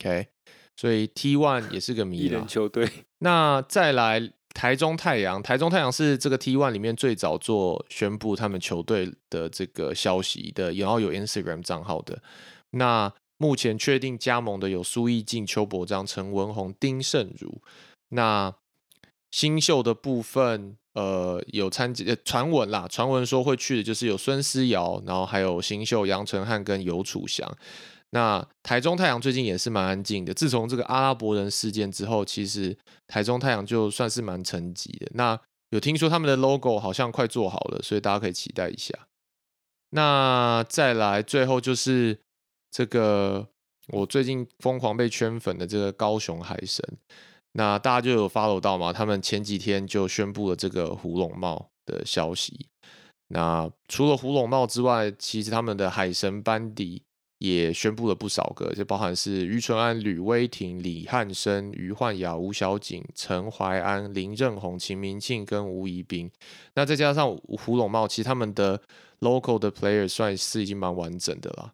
OK，所以 T One 也是个艺谜啦。人球队，那再来台中太阳，台中太阳是这个 T One 里面最早做宣布他们球队的这个消息的，然后有 Instagram 账号的。那目前确定加盟的有苏奕进、邱伯章、陈文宏、丁胜儒。那新秀的部分，呃，有参加呃传闻啦，传闻说会去的就是有孙思瑶，然后还有新秀杨承翰跟尤楚祥。那台中太阳最近也是蛮安静的，自从这个阿拉伯人事件之后，其实台中太阳就算是蛮沉寂的。那有听说他们的 logo 好像快做好了，所以大家可以期待一下。那再来，最后就是这个我最近疯狂被圈粉的这个高雄海神。那大家就有 follow 到嘛？他们前几天就宣布了这个胡龙茂的消息。那除了胡龙茂之外，其实他们的海神班底也宣布了不少个，就包含是于纯安、吕威霆、李汉生、于焕雅、吴小景、陈怀安、林正宏、秦明庆跟吴怡斌。那再加上胡龙茂，其实他们的 local 的 player 算是已经蛮完整的了。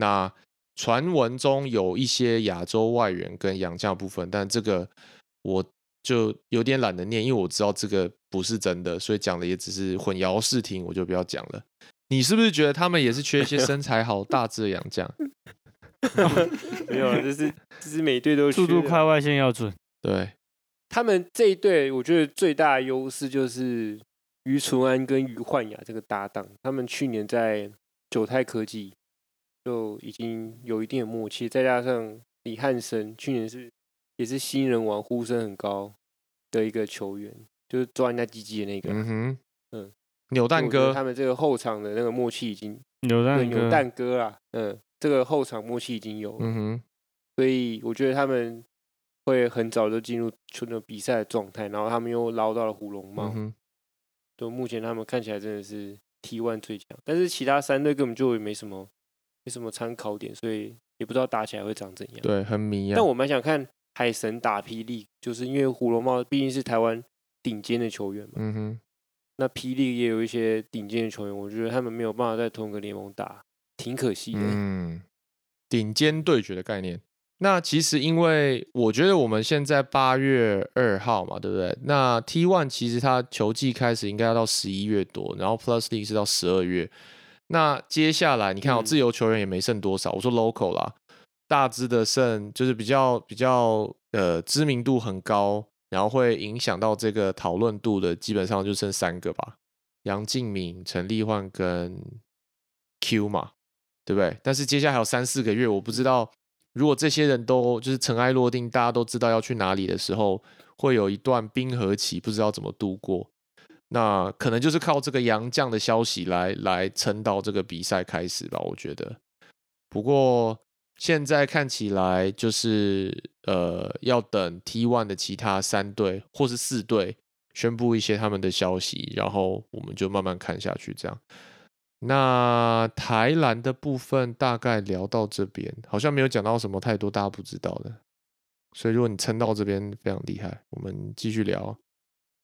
那传闻中有一些亚洲外援跟洋将部分，但这个我就有点懒得念，因为我知道这个不是真的，所以讲的也只是混淆视听，我就不要讲了。你是不是觉得他们也是缺一些身材好、大只的洋将？[laughs] 没有，就是就是每队都速度快，外线要准。对，他们这一队，我觉得最大的优势就是于纯安跟于焕雅这个搭档，他们去年在九泰科技就已经有一定的默契，再加上李汉生去年是也是新人王，呼声很高的一个球员，就是抓人家鸡鸡的那个。嗯哼，嗯，扭蛋哥他，们这个后场的那个默契已经扭蛋哥，扭蛋哥啦，嗯，这个后场默契已经有了。嗯哼，所以我觉得他们会很早就进入球的比赛的状态，然后他们又捞到了胡龙茂，嗯，就目前他们看起来真的是 T one 最强，但是其他三队根本就没什么没什么参考点，所以也不知道打起来会长怎样。对，很迷啊但。我蛮想看海神打霹雳，就是因为胡龙茂毕竟是台湾顶尖的球员嘛，嗯哼，那霹雳也有一些顶尖的球员，我觉得他们没有办法在同一个联盟打，挺可惜的。嗯，顶尖对决的概念。那其实因为我觉得我们现在八月二号嘛，对不对？那 T one 其实它球季开始应该要到十一月多，然后 Plus League 是到十二月。那接下来你看哦，嗯自由球员也没剩多少。我说 local 啦，大支的剩就是比较比较呃知名度很高，然后会影响到这个讨论度的，基本上就剩三个吧：杨敬敏、陈立焕跟 Q 嘛，对不对？但是接下来还有三四个月，我不知道如果这些人都就是尘埃落定，大家都知道要去哪里的时候，会有一段冰河期，不知道怎么度过。那可能就是靠这个洋将的消息来来撑到这个比赛开始吧，我觉得。不过现在看起来就是呃，要等 T one 的其他三队或是四队宣布一些他们的消息，然后我们就慢慢看下去。这样，那台篮的部分大概聊到这边，好像没有讲到什么太多大家不知道的。所以如果你撑到这边非常厉害，我们继续聊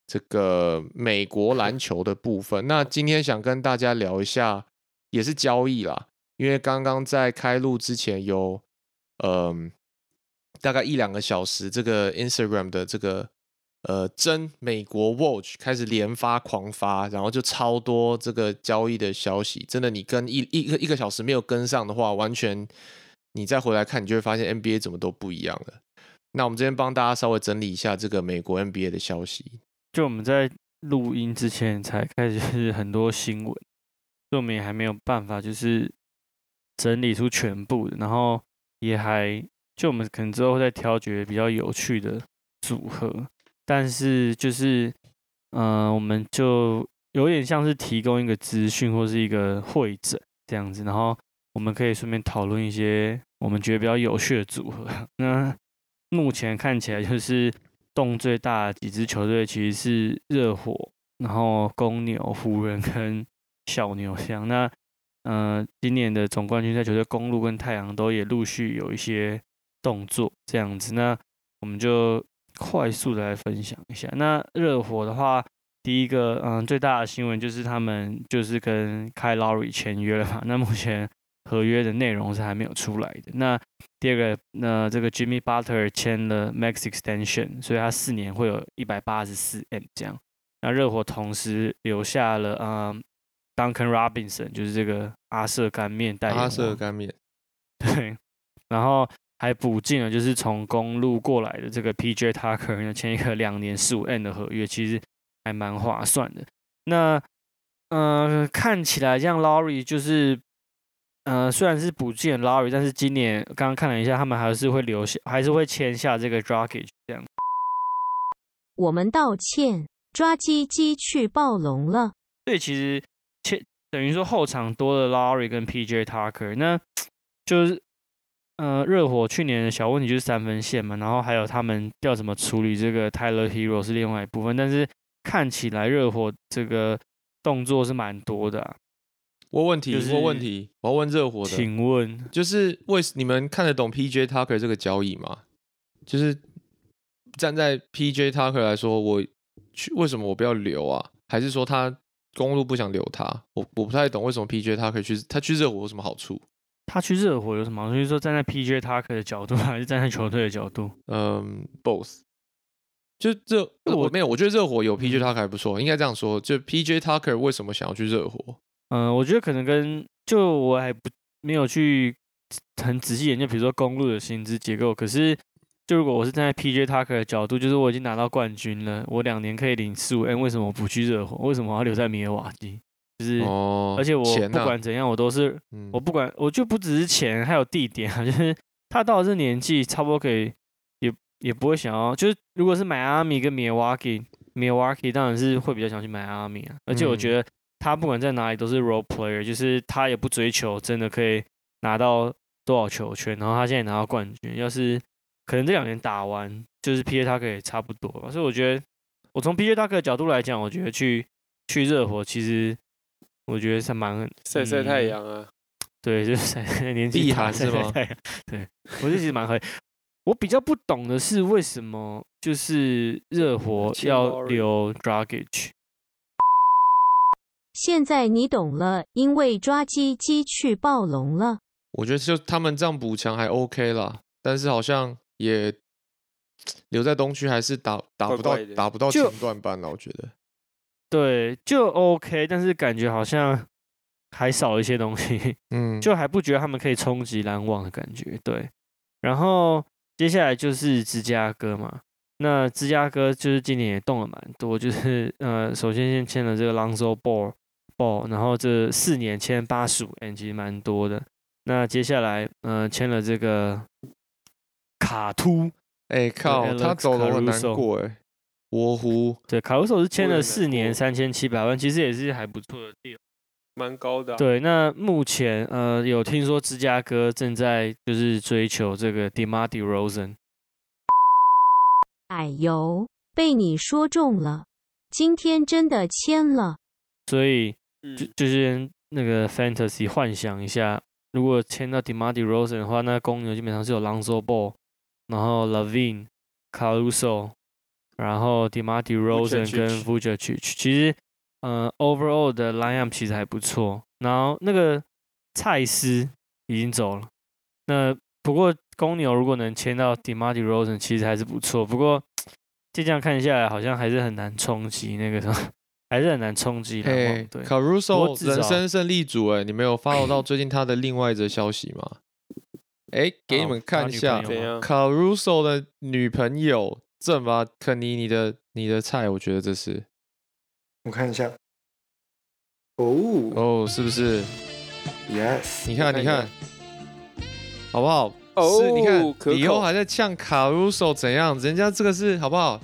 这个美国篮球的部分。那今天想跟大家聊一下，也是交易啦，因为刚刚在开录之前有，嗯、大概一两个小时，这个 Instagram 的这个呃真美国 Watch 开始连发狂发，然后就超多这个交易的消息。真的，你跟一一个一个小时没有跟上的话，完全你再回来看，你就会发现 NBA 怎么都不一样了。那我们这边帮大家稍微整理一下这个美国 NBA 的消息。就我们在录音之前才开始是 [laughs] 很多新闻，所以我们也还没有办法就是整理出全部的，然后也还就我们可能之后会再挑掘比较有趣的组合，但是就是嗯、我们就有点像是提供一个资讯或是一个会诊这样子，然后我们可以顺便讨论一些我们觉得比较有趣的组合。[laughs] 那目前看起来就是动最大的几支球队其实是热火，然后公牛、湖人跟小牛这样。那呃，今年的总冠军赛球队公路跟太阳都也陆续有一些动作这样子。那我们就快速的来分享一下。那热火的话，第一个嗯最大的新闻就是他们就是跟开劳瑞签约了嘛。那目前合约的内容是还没有出来的。那第二个，那这个 Jimmy Butler 签了 Max Extension，所以他四年会有一百八十四 M 这样。那热火同时留下了嗯 Duncan Robinson，就是这个阿瑟干面代言阿瑟干面，[laughs] 对，然后还补进了就是从公路过来的这个 PJ Tucker，呢签一个两年十五 N 的合约，其实还蛮划算的。那呃，看起来这样 Laurie 就是呃，虽然是补进了 Laurie，但是今年刚刚看了一下，他们还是会留下，还是会签下这个 Dragic 这样。我们道歉，抓鸡鸡去暴龙了。对其实切等于说后场多了 Laurie 跟 PJ Tucker，那就是呃，热火去年的小问题就是三分线嘛，然后还有他们要怎么处理这个 Tyler Hero 是另外一部分，但是看起来热火这个动作是蛮多的、啊。我问题，就是我问题，我要问热火的，请问，就是为你们看得懂 PJ Tucker 这个交易吗？就是站在 PJ Tucker 来说，我去为什么我不要留啊？还是说他公路不想留他？我我不太懂为什么 PJ Tucker 去他去热火有什么好处？他去热火有什么好处？就是说站在 PJ Tucker 的角度，[laughs] 还是站在球队的角度？嗯，both。就热我我没有，我觉得热火有 PJ Tucker 还不错，应该这样说。就 PJ Tucker 为什么想要去热火？嗯、我觉得可能跟就我还不没有去很仔细研究，比如说公路的薪资结构。可是，就如果我是站在 PJ Tucker 的角度，就是我已经拿到冠军了，我两年可以领四五 N，为什么我不去热火？为什么我要留在米尔瓦基？就是，哦，而且我不管怎样，我都是嗯我不管，我就不只是钱，还有地点啊，[laughs] 就是他到了这年纪，差不多可以，也也不会想要，就是如果是迈阿密跟 Milwaukee，Milwaukee 当然是会比较想去迈阿密啊，而且我嗯觉得他不管在哪里都是 role player，就是他也不追求真的可以拿到多少球权，然后他现在拿到冠军，要是可能这两年打完，就是 P A 他可以差不多吧，所以我觉得我从 P A 他的角度来讲，我觉得去去热火其实我觉得是蛮晒晒太嗯阳啊，对，就是晒 [laughs] 年纪避大是吗晒太阳。对，我就其实蛮合理。我比较不懂的是为什么就是热火要留 Dragic，现在你懂了，因为抓鸡鸡去暴龙了。我觉得就他们这样补强还 OK 啦，但是好像也留在东区还是打打不到怪怪打不到就前段班了，我觉得。对，就 OK，但是感觉好像还少一些东西，嗯，就还不觉得他们可以冲击篮网的感觉。对，然后接下来就是芝加哥嘛，那芝加哥就是今年也动了蛮多，就是呃，首先先签了这个 Lonzo Ball Ball，然后这四年签八十五 N，其实蛮多的。那接下来呃签了这个卡图，哎、靠，他走了我很难过哎、窝呼，对，卡鲁索是签了四年过三千七百万，其实也是还不错的 deal。蛮高的啊、对，那目前呃有听说芝加哥正在就是追求这个 DeMar DeRozan，哎呦，被你说中了，今天真的签了。所以嗯就就是那个 Fantasy 幻想一下，如果签到 DeMar DeRozan 的话，那公牛基本上是有 Lonzo Ball，然后 Lavine、Caruso，然后 DeMar DeRozan 跟 Vucevic，其实呃 overall 的 lineup 其实还不错。然后那个蔡斯已经走了，那不过公牛如果能签到 DeMar DeRozan，其实还是不错。不过就 [tsk] 这样看下来，好像还是很难冲击那个什么，还是很难冲击篮哎网。对，不，Caruso 人生胜利组哎、你们有 [clears throat] follow 到最近他的另外一则消息吗？哎、[clears throat] 给你哦们看一下？Caruso 的女朋友正吧？肯尼，你的你的菜，我觉得这是我看一下。哦哦，是不是？，yes，你看，你看，好不好？是，你看哦，可以后口还在呛卡鲁索怎样？人家这个是好不好？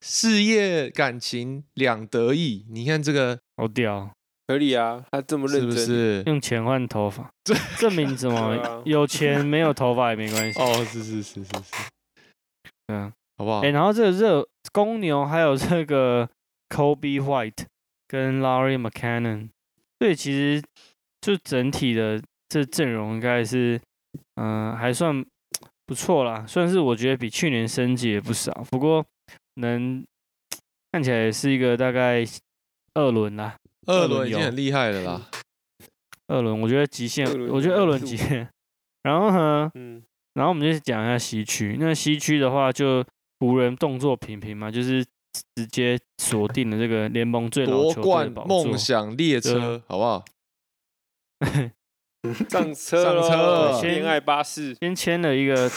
事业感情两得意，你看这个好屌，合理啊，他这么是不认真，是？用钱换头发，[laughs] 这证明什对么啊？有钱没有头发也没关系。哦，是是是是是，对啊，好不好哎、？然后这个热公牛还有这个 Kobe White 跟 Larry McCannon，对，其实就整体的这阵容应该是，嗯、还算不错啦，算是我觉得比去年升级也不少。不过能看起来是一个大概二轮啦，二二轮已经很厉害了啦。二轮我觉得极限我觉得二轮极限。然后呢，嗯，然后我们就讲一下西区。那西区的话，就湖人动作频频嘛，就是直接锁定了这个联盟最老夺球队的冠梦。想列车，好不好？[laughs] 上车上车恋爱巴士，先签了一个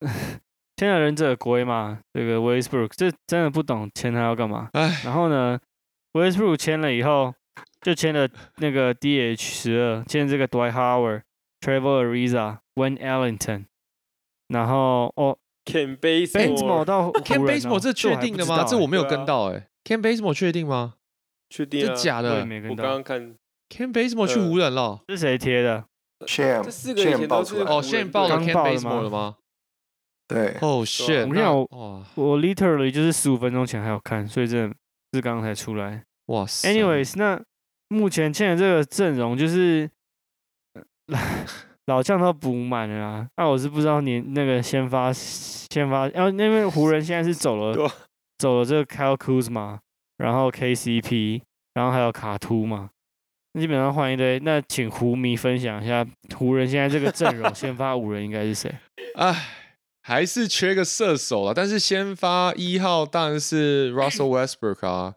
[laughs] 签了忍者龟嘛，这个 Westbrook，这真的不懂签他要干嘛。哎，然后呢，Westbrook 签了以后，就签了那个 DH 十二，签这个 Dwight Howard、Trevor Ariza、Wayne Ellington，然后哦 Ken Bazemore Bazemore 到湖 Cam 人 Baseball 哦这确定的吗？这我没有跟到哎。，Can Baseball 确定吗？确定啊？这假的我刚刚看 Can Baseball 去呃湖人了。是谁贴的？Sham 这四个以前都是哦，现在报了刚 Ken 报的 Basemore 吗了吗？对，哦，shit！我跟你讲我哇我 literally 就是十五分钟前还有看，所以真的是刚刚才出来。哇塞 Anyways，那目前现在这个阵容就是呃 [laughs] 老将都补满了啊。那我是不知道你那个先发先发，然后因为湖人现在是走了 [laughs] 走了这个 Kyle Kuzma，然后 KCP，然后还有卡图嘛。那基本上换一堆。那请湖迷分享一下湖人现在这个阵容 [laughs] 先发五人应该是谁？唉，还是缺个射手了。但是先发一号当然是 Russell Westbrook 啊。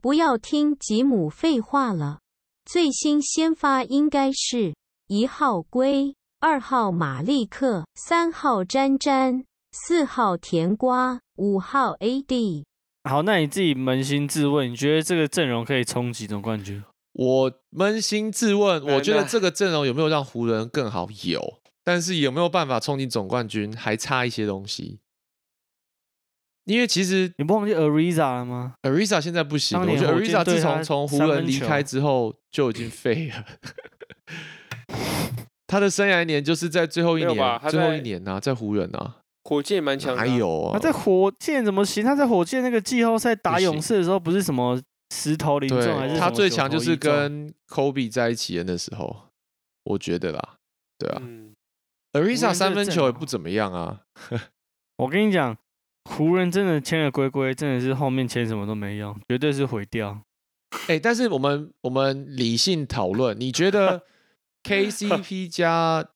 不要听吉姆废话了。最新先发应该是一号龟，二号马利克，三号詹詹，四号甜瓜，五号 AD。好，那你自己扪心自问，你觉得这个阵容可以冲几总冠军？我扪心自问，我觉得这个阵容有没有让湖人更好？有，但是有没有办法冲进总冠军，还差一些东西。因为其实你不忘记 Ariza 了吗？Ariza 现在不行我觉得 Ariza 自从从湖人离开之后就已经 [clears throat] 废了。[laughs] 他的生涯年就是在最后一年，最后一年呐、在湖人啊，火箭蛮强的啊，哪有啊？他在火箭怎么行？他在火箭那个季后赛打勇士的时候，不是什么十投零中，还是，他最强就是跟 Kobe 在一起的那时候，我觉得啦，对啊嗯，，Ariza 三分球也不怎么样啊。[laughs] 我跟你讲，湖人真的签了龟龟，真的是后面签什么都没用，绝对是毁掉。哎、但是我们我们理性讨论，你觉得 [laughs] KCP 加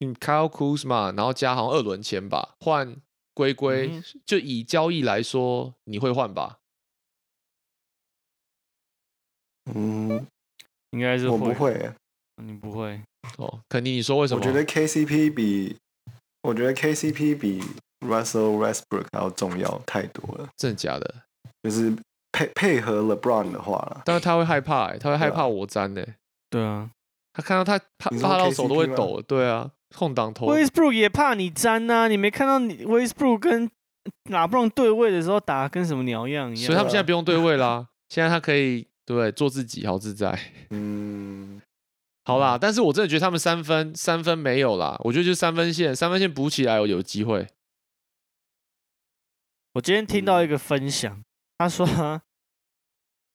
嗯 Kyle Kuzma，然后加好像二轮签吧，换龟龟，嗯就以交易来说，你会换吧？嗯，应该是我不，会，你不会。哦，肯定你说为什么？我觉得 KCP 比我觉得 KCP 比 Russell Westbrook 还要重要太多了，真的假的？就是配配合 LeBron 的话啦，但是他会害怕、欸，他会害怕我粘呢、对啊他看到他怕怕到手都会抖，对啊，空档投。，Westbrook 也怕你粘呐、你没看到你 Westbrook 跟拉布朗对位的时候打得跟什么鸟样一样？所以他们现在不用对位啦，现在他可以对对做自己，好自在。嗯，好啦，但是我真的觉得他们三分三分没有啦，我觉得就是三分线，三分线补起来有有机会。我今天听到一个分享，他说他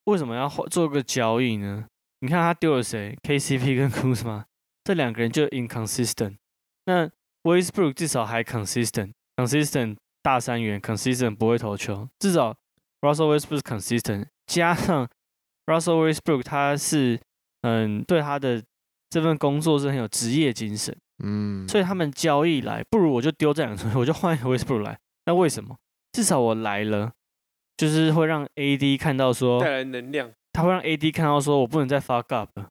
为什么要换做个交易呢？你看他丢了谁？KCP 跟 Kuzma 这两个人就 inconsistent。那 Westbrook 至少还 consistent，consistent 大三元，consistent 不会投球，至少 Russell Westbrook 是 consistent，加上 Russell Westbrook 他是嗯对他的这份工作是很有职业精神。嗯，所以他们交易来，不如我就丢这两个，[laughs] 我就换一个 Westbrook 来。那为什么？至少我来了，就是会让 AD 看到说带，来能量，他会让 AD 看到说我不能再 fuck up 了，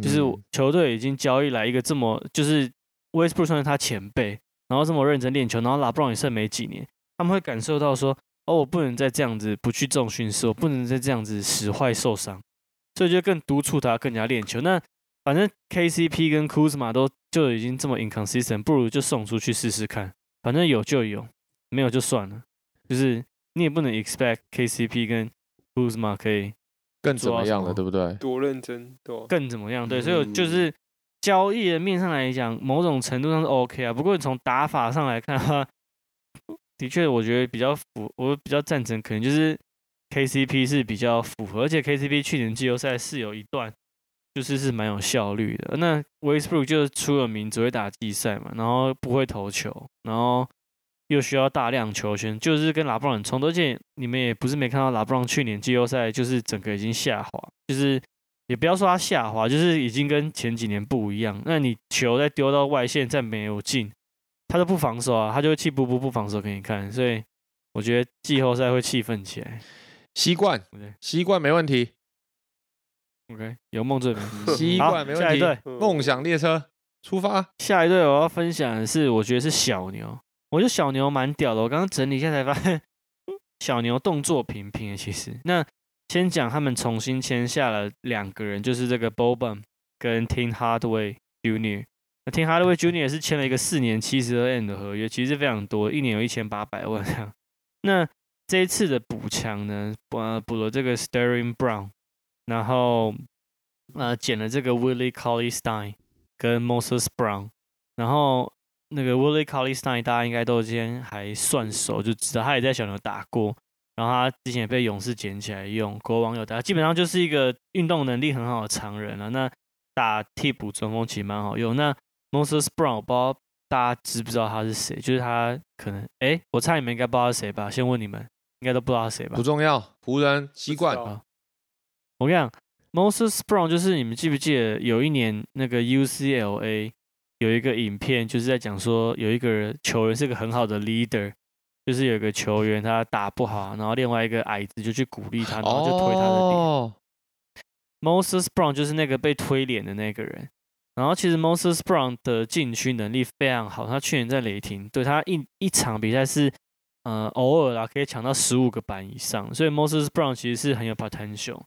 就是球队已经交易来一个这么就是 Westbrook 算是他前辈，然后这么认真练球，然后拉布朗也剩没几年，他们会感受到说，哦，我不能再这样子不去重训室，我不能再这样子使坏受伤，所以就更督促他更加练球。那反正 KCP 跟 Kuzma 都就已经这么 inconsistent，不如就送出去试试看，反正有就有，没有就算了。就是你也不能 expect KCP 跟 Kuzma 可以更怎么样了，做到什么对不对？多认真，对吧？更怎么样？对，所以我就嗯是交易的面上来讲，某种程度上是 OK 啊。不过从打法上来看的话，[laughs] 的确我觉得比较符，我比较赞成，可能就是 KCP 是比较符合，而且 KCP 去年季后赛是有一段就是是蛮有效率的。那 Westbrook 就是出了名只会打季赛嘛，然后不会投球，然后又需要大量球权，就是跟拉布朗很冲突。而且你们也不是没看到拉布朗去年季后赛就是整个已经下滑，就是也不要说他下滑，就是已经跟前几年不一样。那你球再丢到外线再没有进，他都不防守啊，他就会气不不不防守给你看。所以我觉得季后赛会气愤起来。习惯，对习惯没问题，OK，有梦最美。习好惯没问题下一队。嗯梦想列车出发。下一队我要分享的是，我觉得是小牛。我觉得小牛蛮屌的，我刚刚整理一下才发现，小牛动作频频耶。其实，那先讲他们重新签下了两个人，就是这个 Boban 跟 Tim Hardaway Jr。那 Tim Hardaway Jr. 也是签了一个四年七十二 N 的合约，其实非常多，一年有一千八百万这样。那这一次的补强呢，呃，补了这个 Sterling Brown，然后呃捡了这个 Willie Cauley Stein 跟 Moses Brown，然后那个 Willie Cauley Stein 大家应该都今天还算熟，就知道他也在小牛打过，然后他之前也被勇士捡起来用，国王有打，基本上就是一个运动能力很好的常人了、那打替补中锋其实蛮好用。那 Moses Brown 我不知道大家知不知道他是谁，就是他可能哎，我猜你们应该不知道是谁吧？先问你们，应该都不知道他是谁吧不？重要，湖人习惯我跟你讲，Moses Brown 就是你们记不记得有一年那个 UCLA 有一个影片，就是在讲说有一个球员是个很好的 leader，就是有一个球员他打不好，然后另外一个矮子就去鼓励他，然后就推他的脸。哦，Moses Brown 就是那个被推脸的那个人。然后其实 Moses Brown 的禁区能力非常好，他去年在雷霆，对他一一场比赛是呃偶尔啦可以抢到十五个板以上，所以 Moses Brown 其实是很有 potential。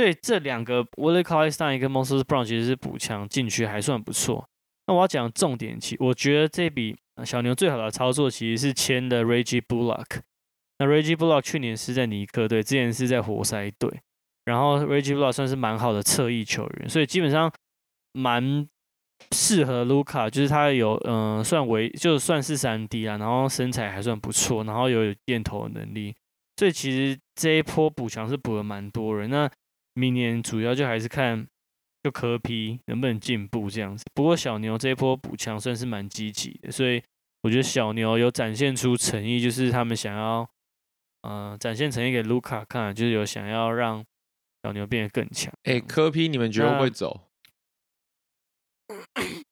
所以这两个 Willie Cauley Stein 跟 Moses Brown 其实是补强禁区还算不错。那我要讲重点，其我觉得这笔小牛最好的操作其实是签的 Reggie Bullock。那 Reggie Bullock 去年是在尼克队，之前是在活塞队，然后 Reggie Bullock 算是蛮好的侧翼球员，所以基本上蛮适合卢卡，就是他有嗯、算为就算是三 D 啊，然后身材还算不错，然后又有箭头的能力，所以其实这一波补强是补了蛮多人。那明年主要就还是看就科批能不能进步这样子。不过小牛这一波补强算是蛮积极的，所以我觉得小牛有展现出诚意，就是他们想要呃展现诚意给卢卡看，就是有想要让小牛变得更强。哎，科批你们觉得会走？[coughs]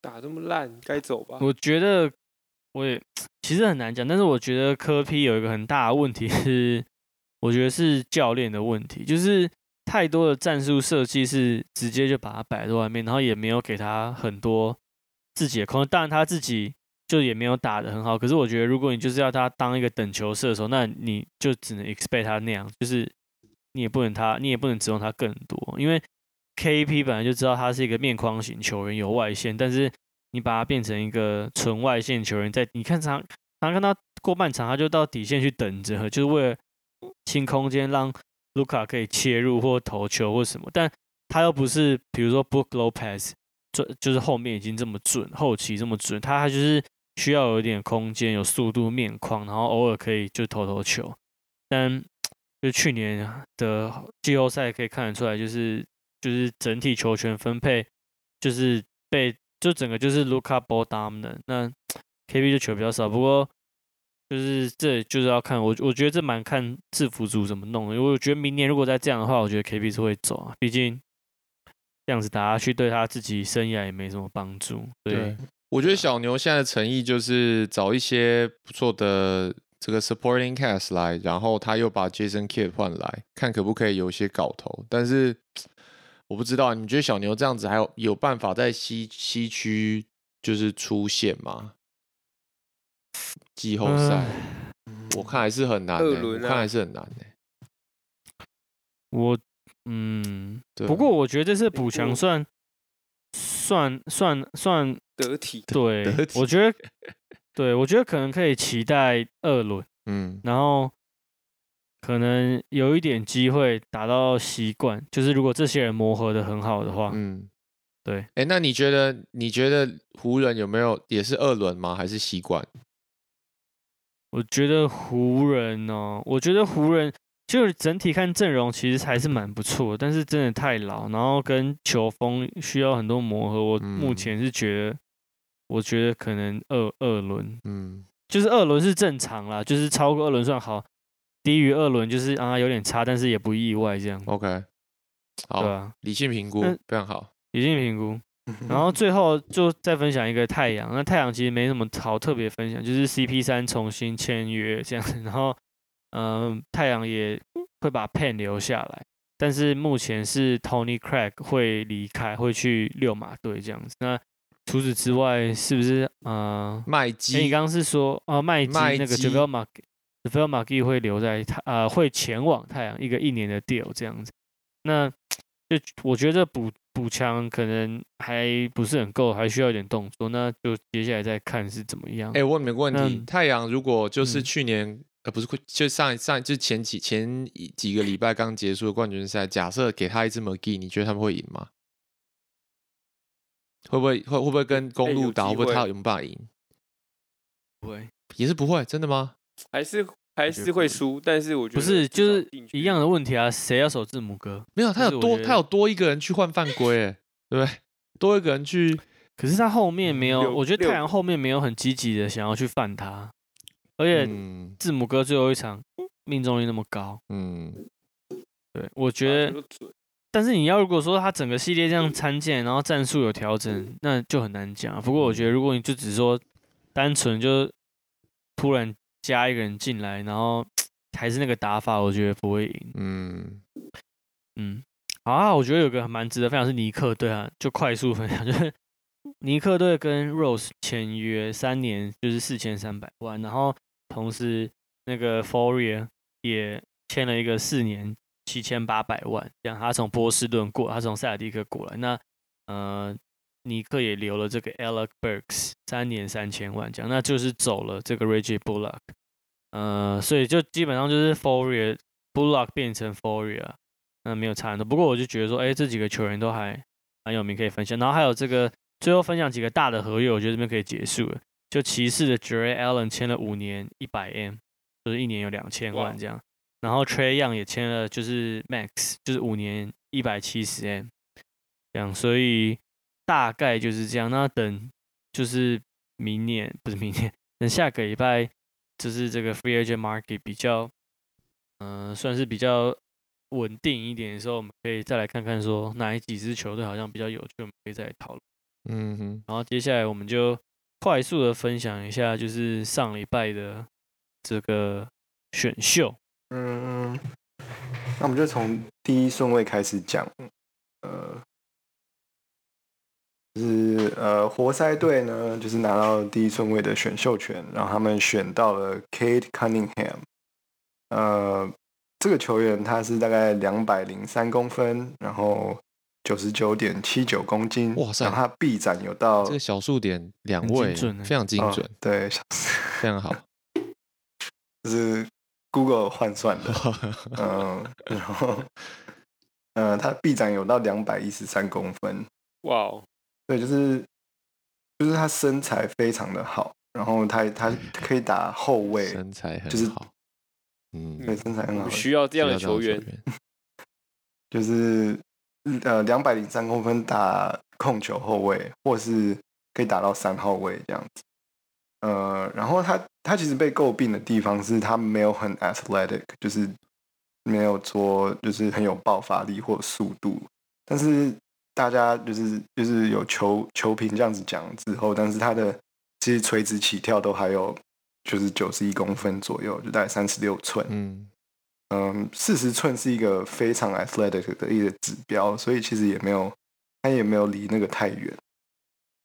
打这么烂，该走吧？我觉得我也 [tsk] 其实很难讲，但是我觉得科批有一个很大的问题是，我觉得是教练的问题，就是太多的战术设计是直接就把他摆在外面，然后也没有给他很多自己的空间。当然他自己就也没有打得很好，可是我觉得如果你就是要他当一个等球射手，那你就只能 expect 他那样，就是你也不能他，你也不能指望他更多，因为 KP 本来就知道他是一个面框型球员，有外线，但是你把他变成一个纯外线球员，在你看常常看到过半场他就到底线去等着，就是为了清空间让卢卡可以切入或投球或什么，但他又不是比如说 Book Lopez，准就是后面已经这么准，后期这么准，他他就是需要有一点空间、有速度、面框，然后偶尔可以就投投球，但就去年的季后赛可以看得出来，就是就是整体球权分配就是被就整个就是 Luka Ball dominant，那 KB 就球比较少，不过就是这就是要看我我觉得这蛮看制服组怎么弄的，因为我觉得明年如果再这样的话，我觉得 KB 是会走啊，毕竟这样子打下去对他自己生涯也没什么帮助，对对，我觉得小牛现在的诚意就是找一些不错的这个 supporting cast 来，然后他又把 Jason Kidd 换来，看可不可以有一些搞头。但是我不知道，你们觉得小牛这样子还有有办法在西西区就是出现吗？季后赛、唉我看还是很难、欸，二轮啊我看还是很难欸我嗯，对不过我觉得这次补强算算算算得体，对得，体我觉得 [laughs] 对我觉得可能可以期待二轮。嗯，然后可能有一点机会达到习惯，就是如果这些人磨合的很好的话，嗯，对。哎、那你觉得你觉得湖人有没有也是二轮吗？还是习惯？我觉得湖人哦，我觉得湖人就是整体看阵容其实还是蛮不错，但是真的太老，然后跟球风需要很多磨合。我目嗯前是觉得，我觉得可能二二轮嗯，就是二轮是正常啦，就是超过二轮算好，低于二轮就是啊有点差，但是也不意外这样，OK，好，对啊，理性评估嗯非常好。理性评估。然后最后就再分享一个太阳，那太阳其实没什么好特别分享，就是 CP 三重新签约这样子，[laughs] 然后嗯、太阳也会把 Pen 留下来，但是目前是 Tony Craig 会离开，会去六马队这样子。那除此之外，是不是呃，麦基，你刚刚是说啊，麦基那个基 j a v e l Mag j a v e l Magi 会留在太呃，会前往太阳一个一年的 deal 这样子。那就我觉得补补枪可能还不是很够，还需要一点动作。那就接下来再看是怎么样。哎、我问你们个问题：太阳如果就是嗯去年、呃，不是就上一上就前几前几个礼拜刚结束的冠军赛，假设给他一支 McGee，你觉得他们会赢吗？会不会会会不会跟公路打？会不会他有没有办法赢？不会，也是不会，真的吗？还是还是会输，但是我觉得不是就是一样的问题啊，谁要守字母哥？没有，他有多他有多一个人去换犯规，哎，对不对？多一个人去，可是他后面没有，六我觉得太阳后面没有很积极的想要去犯他，而且嗯字母哥最后一场命中率那么高，嗯，对我觉得但是你要如果说他整个系列这样参见，然后战术有调整，那就很难讲。不过我觉得如果你就只说单纯就突然加一个人进来，然后 [tsk] 还是那个打法，我觉得不会赢。嗯，嗯，好啊，我觉得有个蛮值得分享是尼克队啊，就快速分享，就是尼克队跟 Rose 签约三年，就是四千三百万，然后同时那个 Fourier 也签了一个四年七千八百万，这样他从波士顿过，他从塞尔蒂克过来，那呃尼克也留了这个 Alec Burks 三年三千万，这样那就是走了这个 Reggie Bullock，呃，所以就基本上就是 Fourier Bullock 变成 Fourier。那没有差很多。不过我就觉得说，哎，这几个球员都还蛮有名，可以分享。然后还有这个最后分享几个大的合约，我觉得这边可以结束了。就骑士的 Jare Allen 签了五年一百 M，就是一年有两千万这样。然后 Trey Young 也签了，就是 Max，就是五年一百七十 M，这样。所以大概就是这样。那等就是明年不是明年，等下个礼拜就是这个 Free Agent Market 比较，嗯、算是比较稳定一点的时候，我们可以再来看看说哪几支球队好像比较有趣，我们可以再来讨论。嗯哼，然后接下来我们就快速的分享一下，就是上礼拜的这个选秀。嗯嗯，那我们就从第一顺位开始讲，呃，就是呃，活塞队呢，就是拿到第一顺位的选秀权，然后他们选到了 Kate Cunningham，呃，这个球员他是大概两百零三公分，然后九十九点七九公斤，哇塞。然后他臂展有到这个小数点两位，非常精哦准，对，非常好。就是 Google 换算的，[laughs] 嗯，然后，呃，他臂展有到两百一十三公分，哇哦，对，就是就是他身材非常的好，然后他他可以打后卫，身材很就是好，嗯，对，身材很好，需要这样的球员，[laughs] 就是呃两百零三公分打控球后卫，或是可以打到三号位这样子。呃，然后他他其实被诟病的地方是他没有很 athletic，就是没有说就是很有爆发力或速度，但是大家就是就是有球球评这样子讲之后，但是他的其实垂直起跳都还有就是九十一公分左右，就大概三十六寸。嗯嗯，四十寸是一个非常 athletic 的一个指标，所以其实也没有，他也没有离那个太远。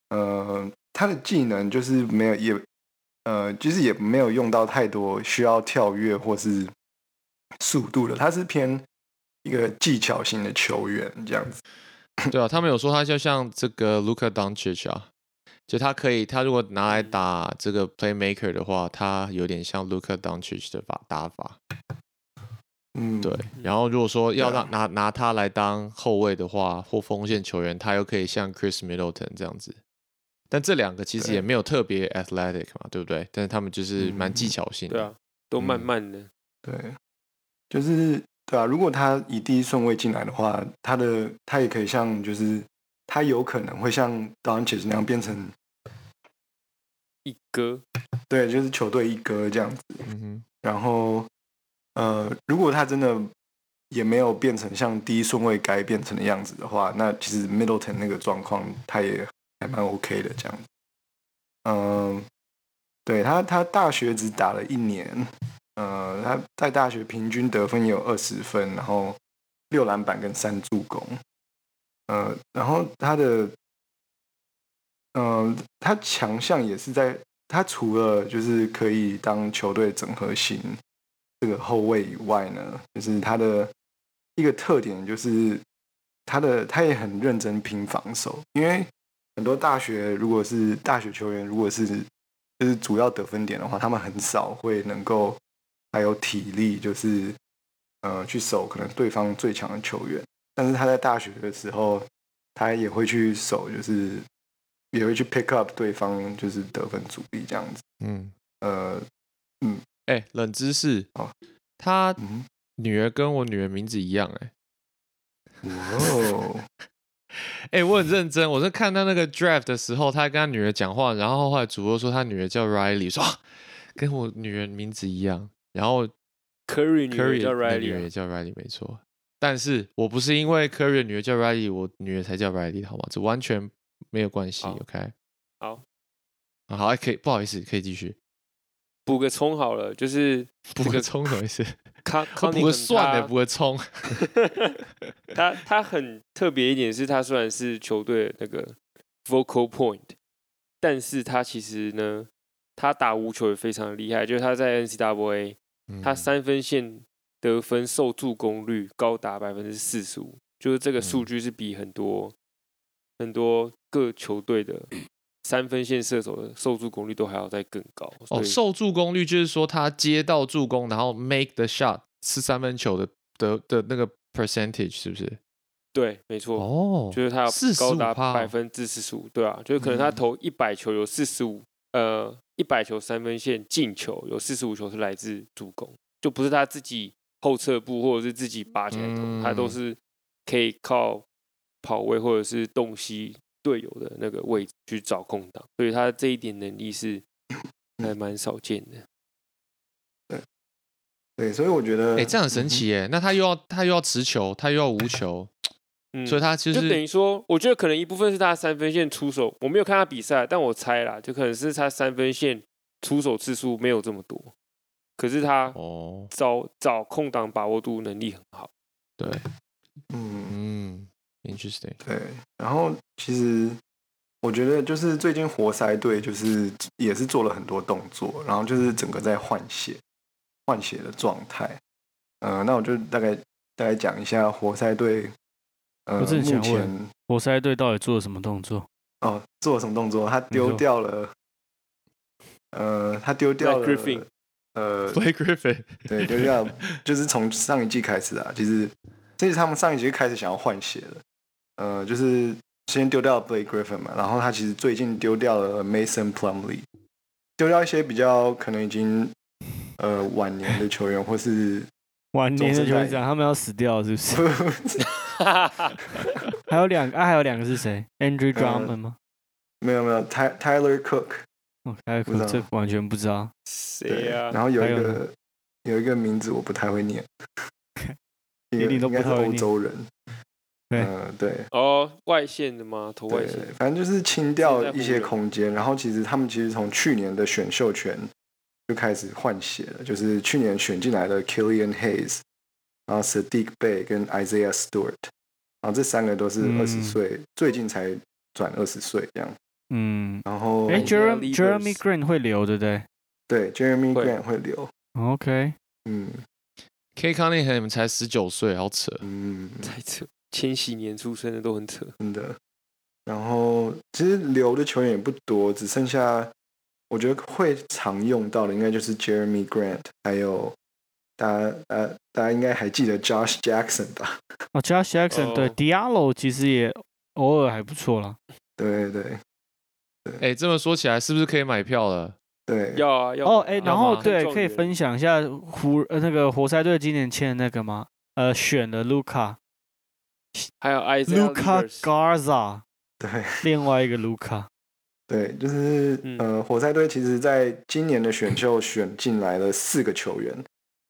呃，他的技能就是没有也，呃，就是也没有用到太多需要跳跃或是速度的，他是偏一个技巧型的球员这样子。对啊，他们有说他就像这个 Luka Doncic 啊，就他可以，他如果拿来打这个 playmaker 的话，他有点像 Luka Doncic 的法打法。嗯，对，然后如果说要让拿拿他来当后卫的话，或锋线球员，他又可以像 Chris Middleton 这样子。但这两个其实也没有特别 athletic 嘛，对不对？但是他们就是蛮技嗯巧性的。对啊，都慢嗯慢的，对，就是对啊，如果他以第一顺位进来的话，他的他也可以像就是他有可能会像 o n c h 那样变成一哥，对，就是球队一哥这样子。嗯哼，然后呃，如果他真的也没有变成像第一顺位该变成的样子的话，那其实 Middleton 那个状况他也还蛮 OK 的这样子。嗯、对他他大学只打了一年，呃，他在大学平均得分也有二十分，然后六篮板跟三助攻。呃，然后他的，呃，他强项也是在他除了就是可以当球队整合型这个后卫以外呢，就是他的一个特点就是他的他也很认真拼防守，因为很多大学如果是大学球员，如果是就是主要得分点的话，他们很少会能够还有体力，就是呃去守可能对方最强的球员。但是他在大学的时候，他也会去守，就是也会去 pick up 对方就是得分主力这样子。嗯，呃，嗯哎、冷知识哦他嗯，女儿跟我女儿名字一样、哎。哦，[laughs] 哎、我很认真，我在看到那个 draft 的时候，他跟他女儿讲话，然后后来主播说他女儿叫 Riley，说、啊、跟我女儿名字一样，然后 Curry 女儿 Curry 叫的女 Riley，、也叫 Riley，没错。但是我不是因为 Curry 的女儿叫 Riley，我女儿才叫 Riley，好吗？这完全没有关系好，OK？好，啊好，可以，不好意思，可以继续。补个充好了，就是 [laughs] 补个充什么意思？[laughs] 康我 [laughs] 补个康宁肯蒜的，他补个葱。他他很特别一点是，他虽然是球队的那个 vocal point，但是他其实呢，他打无球也非常厉害，就是他在 NCAA，他嗯三分线得分受助攻率高达百分之四十五，就是这个数嗯据是比很多、很多各球队的 [clears throat] 三分线射手的受助攻率都还要再更高。哦，受助攻率就是说他接到助攻，然后 make the shot 是三分球的的的那个 percentage 是不是？对，没错。哦，就是他有高达45%百分之四十五，对啊，就是可能他嗯投一百球有四十五，呃，一百球三分线进球有四十五球是来自助攻，就不是他自己后撤步或者是自己拔起来投，他都嗯是可以靠跑位或者是洞悉队友的那个位置去找空档，所以他这一点能力是还蛮少见的。对，所以我觉得，哎、这样很神。奇耶！那他又要他又要持球，他又要无球，嗯，所以他其实就是等于说，我觉得可能一部分是他三分线出手，我没有看他比赛，但我猜啦，就可能是他三分线出手次数没有这么多，可是他哦，找找空档把握度能力很好。对，嗯，嗯，interesting，对。然后其实我觉得就是最近活塞队就是也是做了很多动作，然后就是整个在换血换血的状态。呃，那我就大概大概讲一下活塞队。呃，我正想目问。前活塞队到底做了什么动作？哦做了什么动作？他丢掉了，呃，他丢掉 Blake Griffin 了，呃，Blake Griffin，对，丢掉，就是从上一季开始啊，其实这是他们上一季开始想要换血了，呃，就是先丢掉 Blake Griffin 嘛，然后他其实最近丢掉了 Mason Plumlee，丢掉一些比较可能已经呃晚年的球员，或是晚年的球员长他们要死掉是不是？[laughs] [laughs] 还有两个啊，还有两个是谁？Andrew 呃 Drummond 吗？没有没有 Ty Tyler Cook，哦，，Tyler Cook 这完全不知道。对，谁呀、然后有一个有一个名字我不太会念，[laughs] 一定都应该是不太会欧洲人，对呃对。哦，外线的吗？投外对线。，反正就是清掉一些空间，然后其实他们其实从去年的选秀权就开始换血了，就是去年选进来的 Killian Hayes，然后 Sadiq Bay 跟 Isaiah Stewart，然后这三个都是嗯二十岁，最近才转二十岁这样。嗯，然后哎，Jeremy Jeremy Green 会留对不对对 Jeremy Grant 会留，？OK，嗯 K Cunningham 才十九岁，好扯。嗯，太扯，千禧年出生的都很扯。真的。然后其实留的球员也不多，只剩下我觉得会常用到的应该就是 Jeremy Grant，还有大家呃大家应该还记得 Josh Jackson 吧？哦，Josh Jackson 对哦 Diallo 其实也偶尔还不错啦。对对对哎、这么说起来，是不是可以买票了？对，要啊要哦，啊哎，然后对，可以分享一下湖呃那个活塞队今年签的那个吗？呃，选了 Luca 还有 Isaiah Luca Garza，对 [laughs] 另外一个 Luca。对，就是、嗯呃，活塞队其实在今年的选秀选进来了四个球员，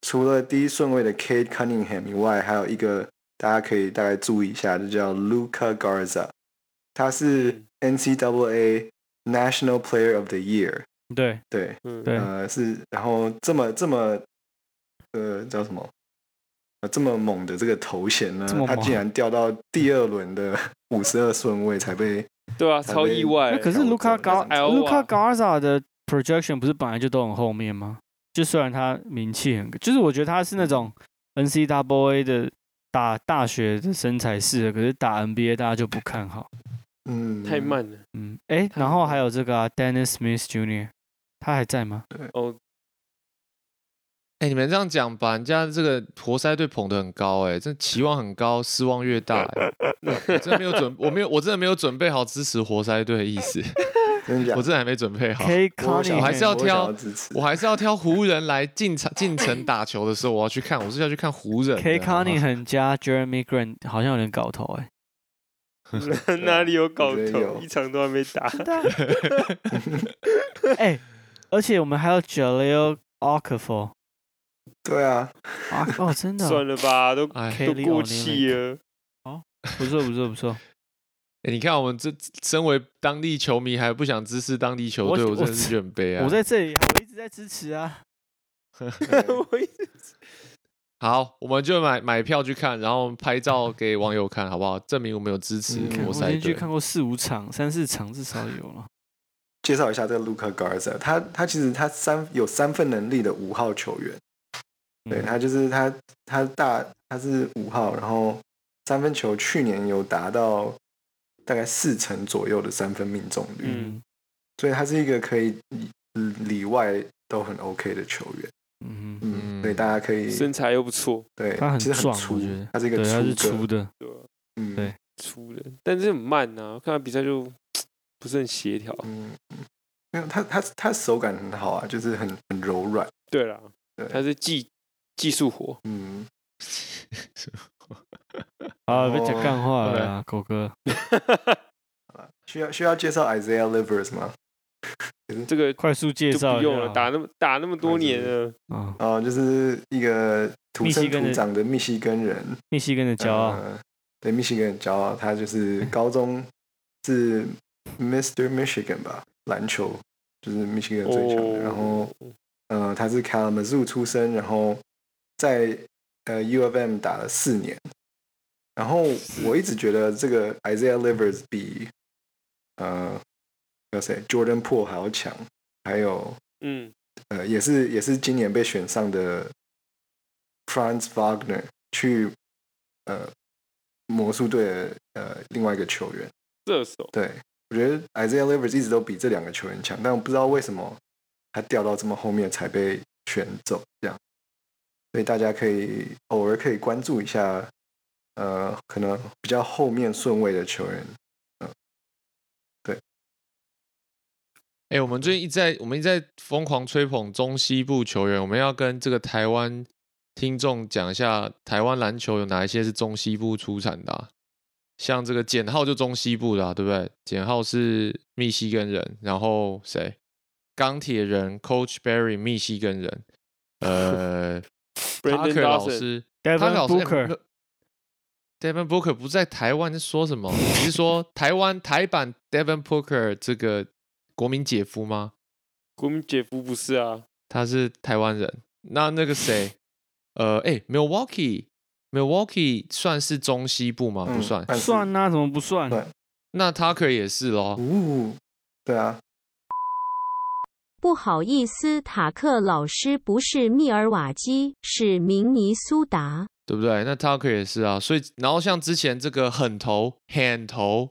除了第一顺位的 Kate Cunningham 以外，还有一个大家可以大概注意一下，就叫 Luca Garza，他是嗯。NCAA National Player of the Year，对。对，嗯，对。呃是，然后这么这么呃叫什么？呃，这么猛的这个头衔呢他竟然掉到第二轮的五十二顺位才被对啊，超意外。可是 Luca Garza 的 projection 不是本来就都很后面吗？就虽然他名气很，就是我觉得他是那种 N C W A 的打大学的身材适合，可是打 NBA 大家就不看好。嗯太慢了。嗯，哎，太然后还有这个啊，Dennis Smith Jr.，他还在吗？哦，哎、你们这样讲，把人家这个活塞队捧得很高、哎，这期望很高，失望越大、哎 [laughs] 我真的没有准，我没有，我真的没有准备好支持活塞队的意思，真假？我真的还没准备好。K 我还是要挑。我还是要挑湖人来进场进城打球的时候，我要去看，我是要去看湖人的。K 好不好 Conning 加 Jeremy Grant 好像有点搞头哎、[laughs] 哪里有搞头？一场都还没打。[laughs] 哎、而且我们还有 Jaleel Okafor 对啊，啊，哦，真的哦，算了吧，都哎，都过气了。不错不错不错。哎你看我们这身为当地球迷还不想支持当地球队，我我真的是觉得很悲哀。我在这里，我一直在支持啊。[laughs] 我一直 [laughs] 好，我们就买买票去看，然后拍照给网友看，好不好？证明我们有支持我活塞队。连续看过四五场，三四场至少有了。介绍一下这个 Luca Garza，他他其实他三有三分能力的五号球员，对嗯他就是他他大他是五号，然后三分球去年有达到大概四成左右的三分命中率，嗯。所以他是一个可以里里外都很 OK 的球员，嗯，嗯，嗯所以大家可以身材又不错，对，他很其实很壮粗我觉得，他是一个对，他是粗的，对？嗯。对粗的，但是很慢呐、看他比赛就 [tsk] 不是很协调。嗯，没有他他他手感很好啊，就是很很柔软，对啦，对他是技技术活，嗯，[laughs] 啊，被讲哦干话了啦，狗哥。[laughs] 需要需要介绍 Isaiah Livers 吗？[laughs] 这个快速介就绍不用了，打那么打那么多年了，啊，哦，就是一个土生土长的密西根人，密西根的骄傲，呃对，密西根的骄傲，他就是高中是 Mr. Michigan 吧，篮球就是密西根最强的。然后哦呃，他是 Kalamazoo 出生，然后在呃 U of M 打了四年。然后我一直觉得这个 Isaiah Livers 比呃有谁 Jordan Po 还要强，还有嗯，呃，也是也是今年被选上的 Franz Wagner 去呃魔术队的呃另外一个球员。射手对我觉得 Isaiah Livers 一直都比这两个球员强，但我不知道为什么他掉到这么后面才被选走，这样。所以大家可以偶尔可以关注一下，呃，可能比较后面顺位的球员对。哎、我们最近一直在我们一直在疯狂吹捧中西部球员，我们要跟这个台湾听众讲一下，台湾篮球有哪一些是中西部出产的、啊？像这个简浩就中西部的、啊，对不对？简浩是密西根人，然后谁？钢铁人 Coach Barry 密西根人，呃 [laughs] Brandon，Parker 老师 Booker Devin Booker 不在台湾，在说什么？[laughs] 你是说台湾台版 Devin Booker 这个国民姐夫吗？国民姐夫不是啊，他是台湾人。那那个谁，[laughs] 呃，哎，Milwaukee，Milwaukee 算是中西部吗？不嗯算。算啊，怎么不算？对那 Tucker 也是咯。哦，对啊，不好意思，塔克老师不是密尔瓦基，是明尼苏达。对不对？那 Tucker 也是啊。所以，然后像之前这个狠头、狠头、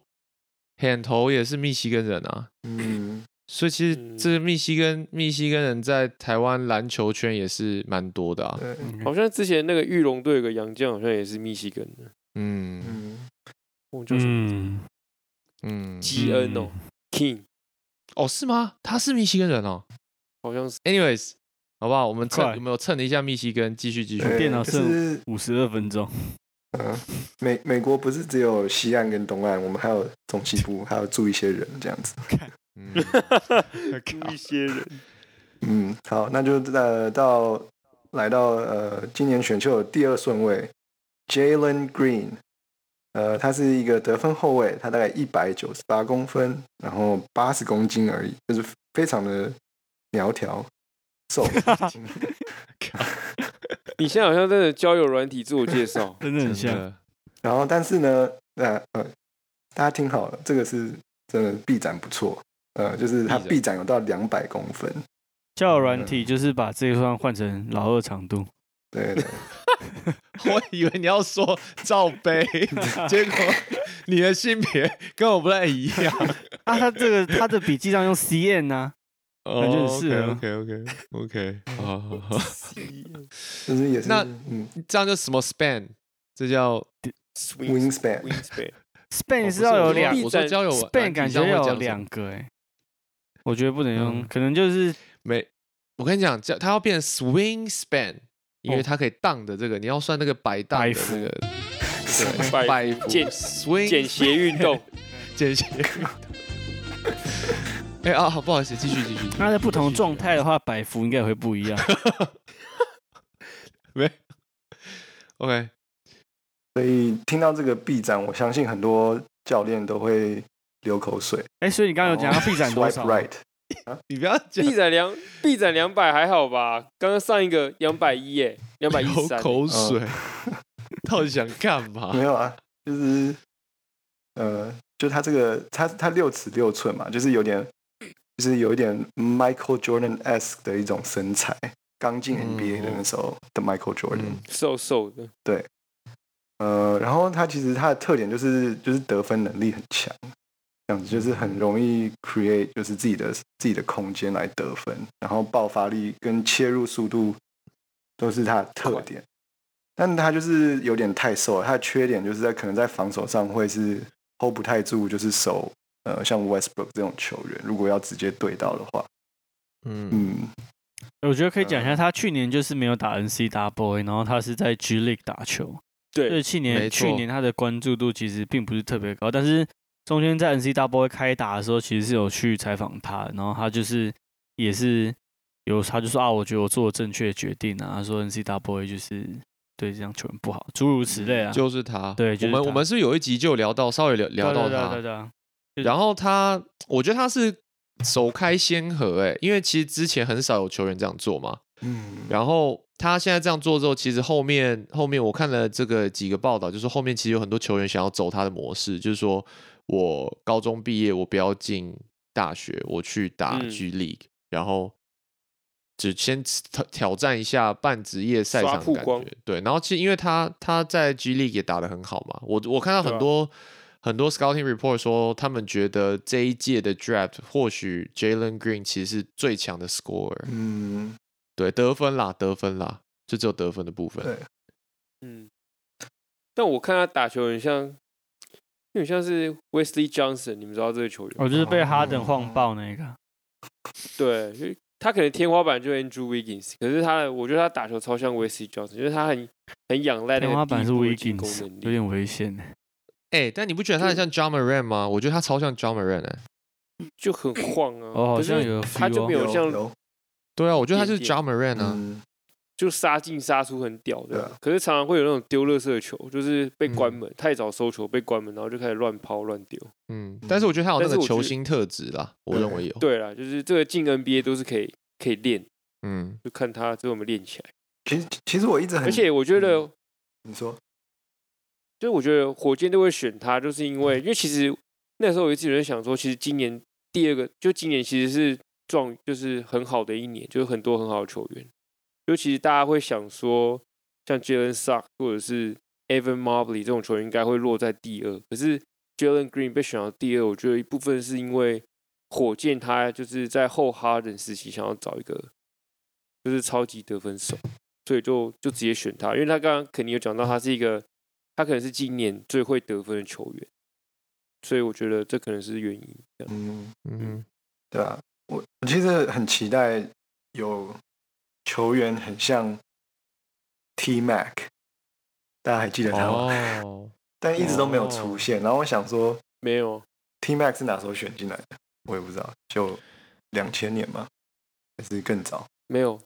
狠头也是密西根人啊。嗯，所以其实嗯这个密西根密西根人在台湾篮球圈也是蛮多的啊。对，好像之前那个玉龙队有个杨将，好像也是密西根的，嗯嗯，我就是嗯，嗯，基恩哦，King，哦，是吗？他是密西根人哦。好像是 Anyways，好不好？我们蹭快有没有蹭了一下密西根？继续继续。对电脑可是五十二分钟，嗯，美美国不是只有西岸跟东岸，我们还有中西部，[laughs] 还要住一些人这样子。嗯 [laughs] 一些人，嗯，好，那就呃到来到呃今年选秀的第二顺位，Jalen Green，呃，他是一个得分后卫，他大概一百九十八公分，然后八十公斤而已，就是非常的苗条瘦。[laughs] [laughs] [laughs] 你现在好像在那交友软体自我介绍真的很像。然后但是呢，呃呃，大家听好了，这个是真的臂展不错，呃，就是他臂展有到两百公分，交友软体就是把这一段换成老二长度，对对。[laughs] 我以为你要说罩杯，结果你的性别跟我不太一样。啊，他这个他的笔记上用 CN 啊，感觉很适合 OK OK OK，好好好，就是也是那嗯这样就什么 span？这叫 swing 哦是要有两我说交友，Spain 感觉要有两个哎，我觉得不能用，嗯。可能就是没，我跟你讲，叫它要变 swing span，因为哦它可以荡的这个，你要算那个摆荡的那个，对，摆摆幅简 swing 简谐运动，[laughs] 简谐运动。[laughs] 哎啊，好不好意思，继续继续。它在不同状态的话，摆幅应该也会不一样。[laughs] 没，OK，所以听到这个臂展，我相信很多教练都会流口水。哎，所以你刚刚有讲到臂展多 Swipe 少？right，你不要讲。臂展两臂展两百还好吧？刚刚上一个两百一耶，两百一流三，欸口水，[laughs] 到底想干嘛？没？有啊，就是呃，就他这个他他六尺六寸嘛，就是有点就是有一点 Michael Jordan s 的一种身材，刚进 NBA 的那时候的 Michael Jordan。嗯。瘦瘦的，对。呃，然后他其实他的特点就是就是得分能力很强，这样子就是很容易 create 就是自己的自己的空间来得分，然后爆发力跟切入速度都是他的特点。但他就是有点太瘦了，他的缺点就是在可能在防守上会是 hold 不太住，就是守呃像 Westbrook 这种球员，如果要直接对到的话，嗯。嗯，我觉得可以讲一下，嗯他去年就是没有打 N C W A，然后他是在 G League 打球。就是对，去年去年他的关注度其实并不是特别高，但是中间在 N C W A 开打的时候，其实是有去采访他，然后他就是也是有他就说啊，我觉得我做了正确的决定啊，他说 N C W A 就是对这样球员不好，诸如此类啊。就是他。对就是我们我们是有一集就有聊到，稍微聊聊到对对对他对，然后他，我觉得他是首开先河，哎，因为其实之前很少有球员这样做嘛。嗯，然后他现在这样做之后，其实后面后面我看了这个几个报道，就是后面其实有很多球员想要走他的模式，就是说我高中毕业，我不要进大学，我去打嗯 G League，、然后只先挑挑战一下半职业赛场的感觉。对，然后其实因为他他在 G League 也打得很好嘛，我我看到很多。很多 scouting report 说，他们觉得这一届的 draft 或许 Jalen Green 其实是最强的 scorer，嗯，对，得分啦，得分啦，就只有得分的部分。对嗯，但我看他打球很像，有点像是 Wesley Johnson，你们知道这个球员吗？我就是被哈登晃爆那个，对，就他可能天花板就 Andrew Wiggins，可是他的我觉得他打球超像 Wesley Johnson，因为他很很仰赖那个天花板是 Wiggins，有点危险。哎、但你不觉得他很像 John Moran 吗？我觉得他超像 John Moran 哎、就很晃啊。哦好像有他就没有像有，对啊，我觉得他就是 John Moran 啊。嗯，就杀进杀出很屌的对啊，可是常常会有那种丢垃圾球，就是被关嗯门，太早收球被关门，然后就开始乱抛乱丢。嗯，但是我觉得他有那个球星特质啦，我认为有。对啦，就是这个进 NBA 都是可以可以练，嗯，就看他最后有没有练起来。其实其实我一直很，而且我觉得，你说，就是我觉得火箭队会选他，就是因为因为其实那时候我一直有人想说，其实今年第二个就今年其实是状就是很好的一年，就是很多很好的球员。就其实大家会想说，像 Jalen Suck 或者是 Evan Mobley 这种球员应该会落在第二，可是 Jalen Green 被选到第二，我觉得一部分是因为火箭他就是在后哈登时期想要找一个就是超级得分手，所以就就直接选他，因为他刚刚肯定有讲到他是一个他可能是今年最会得分的球员，所以我觉得这可能是原因。嗯，嗯对啊，我我其实很期待有球员很像 T Mac，大家还记得，他吗？哦，[laughs] 但一直都没有出现。然后我想说没有，T Mac 是哪时候选进来的？我也不知道，就两千年吗？还是更早？没有，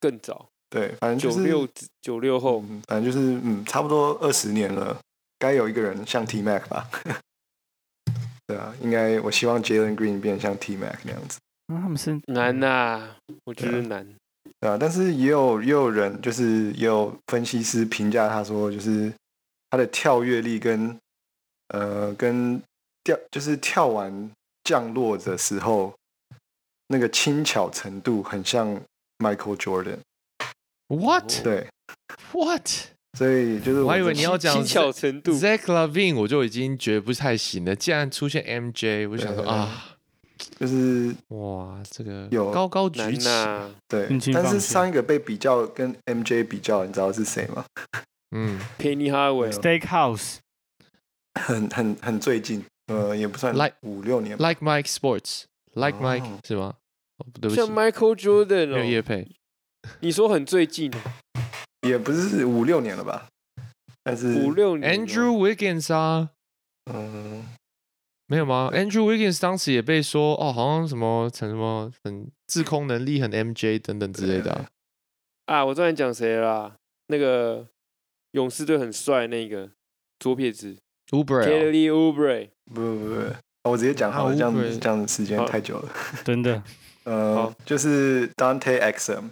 更早，对，反正就是九六九六后，嗯反正就是嗯，差不多二十年了，该有一个人像 T Mac 吧？[laughs] 对啊，应该我希望 Jalen Green 变像 T Mac 那样子。那他们是难呐、我觉得难。对啊，但是也有也有人就是也有分析师评价他说，就是他的跳跃力跟呃跟掉就是跳完降落的时候那个轻巧程度很像 Michael Jordan。What 对，What？所以就是我还以为你要讲轻巧程度，Zach Lavine，我就已经觉得不太行了。既然出现 MJ，我就想说啊，就是哇，这个有高高难举起，[laughs] 对但是上一个被比较跟 MJ 比较，你知道是谁吗？[laughs] 嗯。Penny Highway Steakhouse，很很很最近，呃，也不算 Like- 五六年。，Like Mike Sports，Like Mike 哦。是吗？哦，对不起。像，Michael Jordan 没有叶佩，你说很最近，也不是五六年了吧？但是五六年哦 Andrew Wiggins 啊，嗯，没有吗？Andrew Wiggins 当时也被说哦，好像什么成什么很自控能力很 MJ 等等之类的啊、啊，我知道你讲谁了啦，那个勇士队很帅那个左撇子 Uber 啊 Kelly Oubre，不不不不，我直接讲好了，啊这样子这样子时间太久了。[laughs] 真的呃，就是 Dante Exum，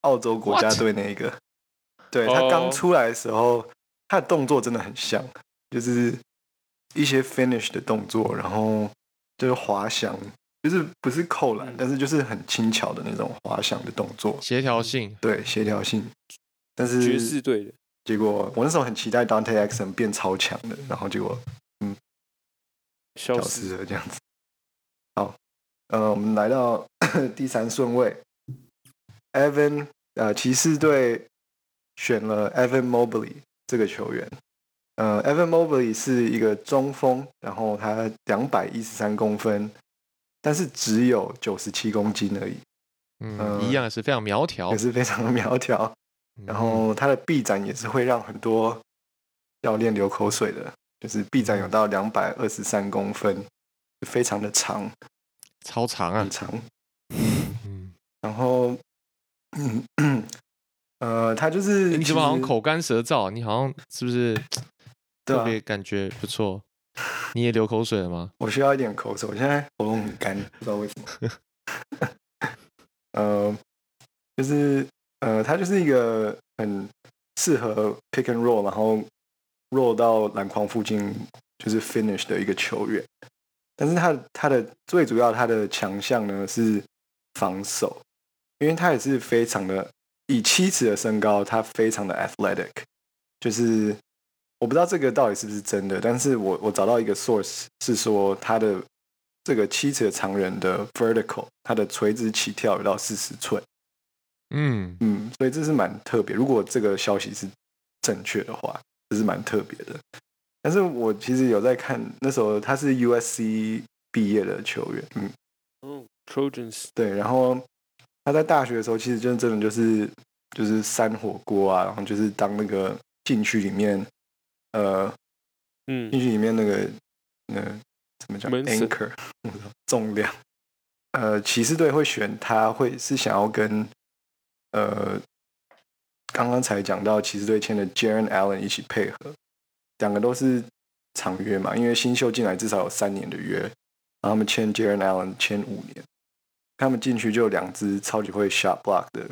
澳洲国家？队那一个。对他刚哦出来的时候，他的动作真的很像，就是一些 finish 的动作，然后就是滑翔，就是不是扣篮，嗯但是就是很轻巧的那种滑翔的动作，协调性，对协调性。但是爵是士队的，结果我那时候很期待 Dante Exum 变超强的，然后结果嗯消失失了这样子。好，呃，我们来到 [coughs] 第三顺位，Evan，呃，骑士队选了 Evan Mobley 这个球员。呃，Evan Mobley 是一个中锋，然后他两百一十三公分，但是只有九十七公斤而已，嗯，呃一样是非常苗条也，是非常的苗条。嗯然后他的臂展也是会让很多教练流口水的，就是臂展有到两百二十三公分，非常的长，超长啊很，长。嗯，然后，嗯，呃，他就是你怎么好像口干舌燥？你好像是不是特别感觉不错？你也流口水了吗？我需要一点口水，我现在喉咙很干，不知道为什么。[laughs] 呃，就是呃，他就是一个很适合 pick and roll，然后 roll 到篮筐附近就是 finish 的一个球员。但是他他的最主要他的强项呢是防守，因为他也是非常的以七尺的身高，他非常的 athletic，就是我不知道这个到底是不是真的，但是我我找到一个 source 是说他的这个七尺的长人的 vertical，他的垂直起跳有到四十寸，嗯，嗯，所以这是蛮特别。如果这个消息是正确的话，这是蛮特别的。但是我其实有在看，那时候他是 USC 毕业的球员，嗯，嗯，Trojans，对，然后他在大学的时候，其实就真的就是就是山火锅啊，然后就是当那个禁区里面，呃，嗯。进，去里面那个呃怎么讲 anchor [laughs] 重量，呃，骑士队会选他，会是想要跟呃刚刚才讲到骑士队签的 Jaren Allen 一起配合，两个都是长约嘛，因为新秀进来至少有三年的约，然后他们签 Jaren Allen 签五年，他们进去就有两支超级会 shot block 的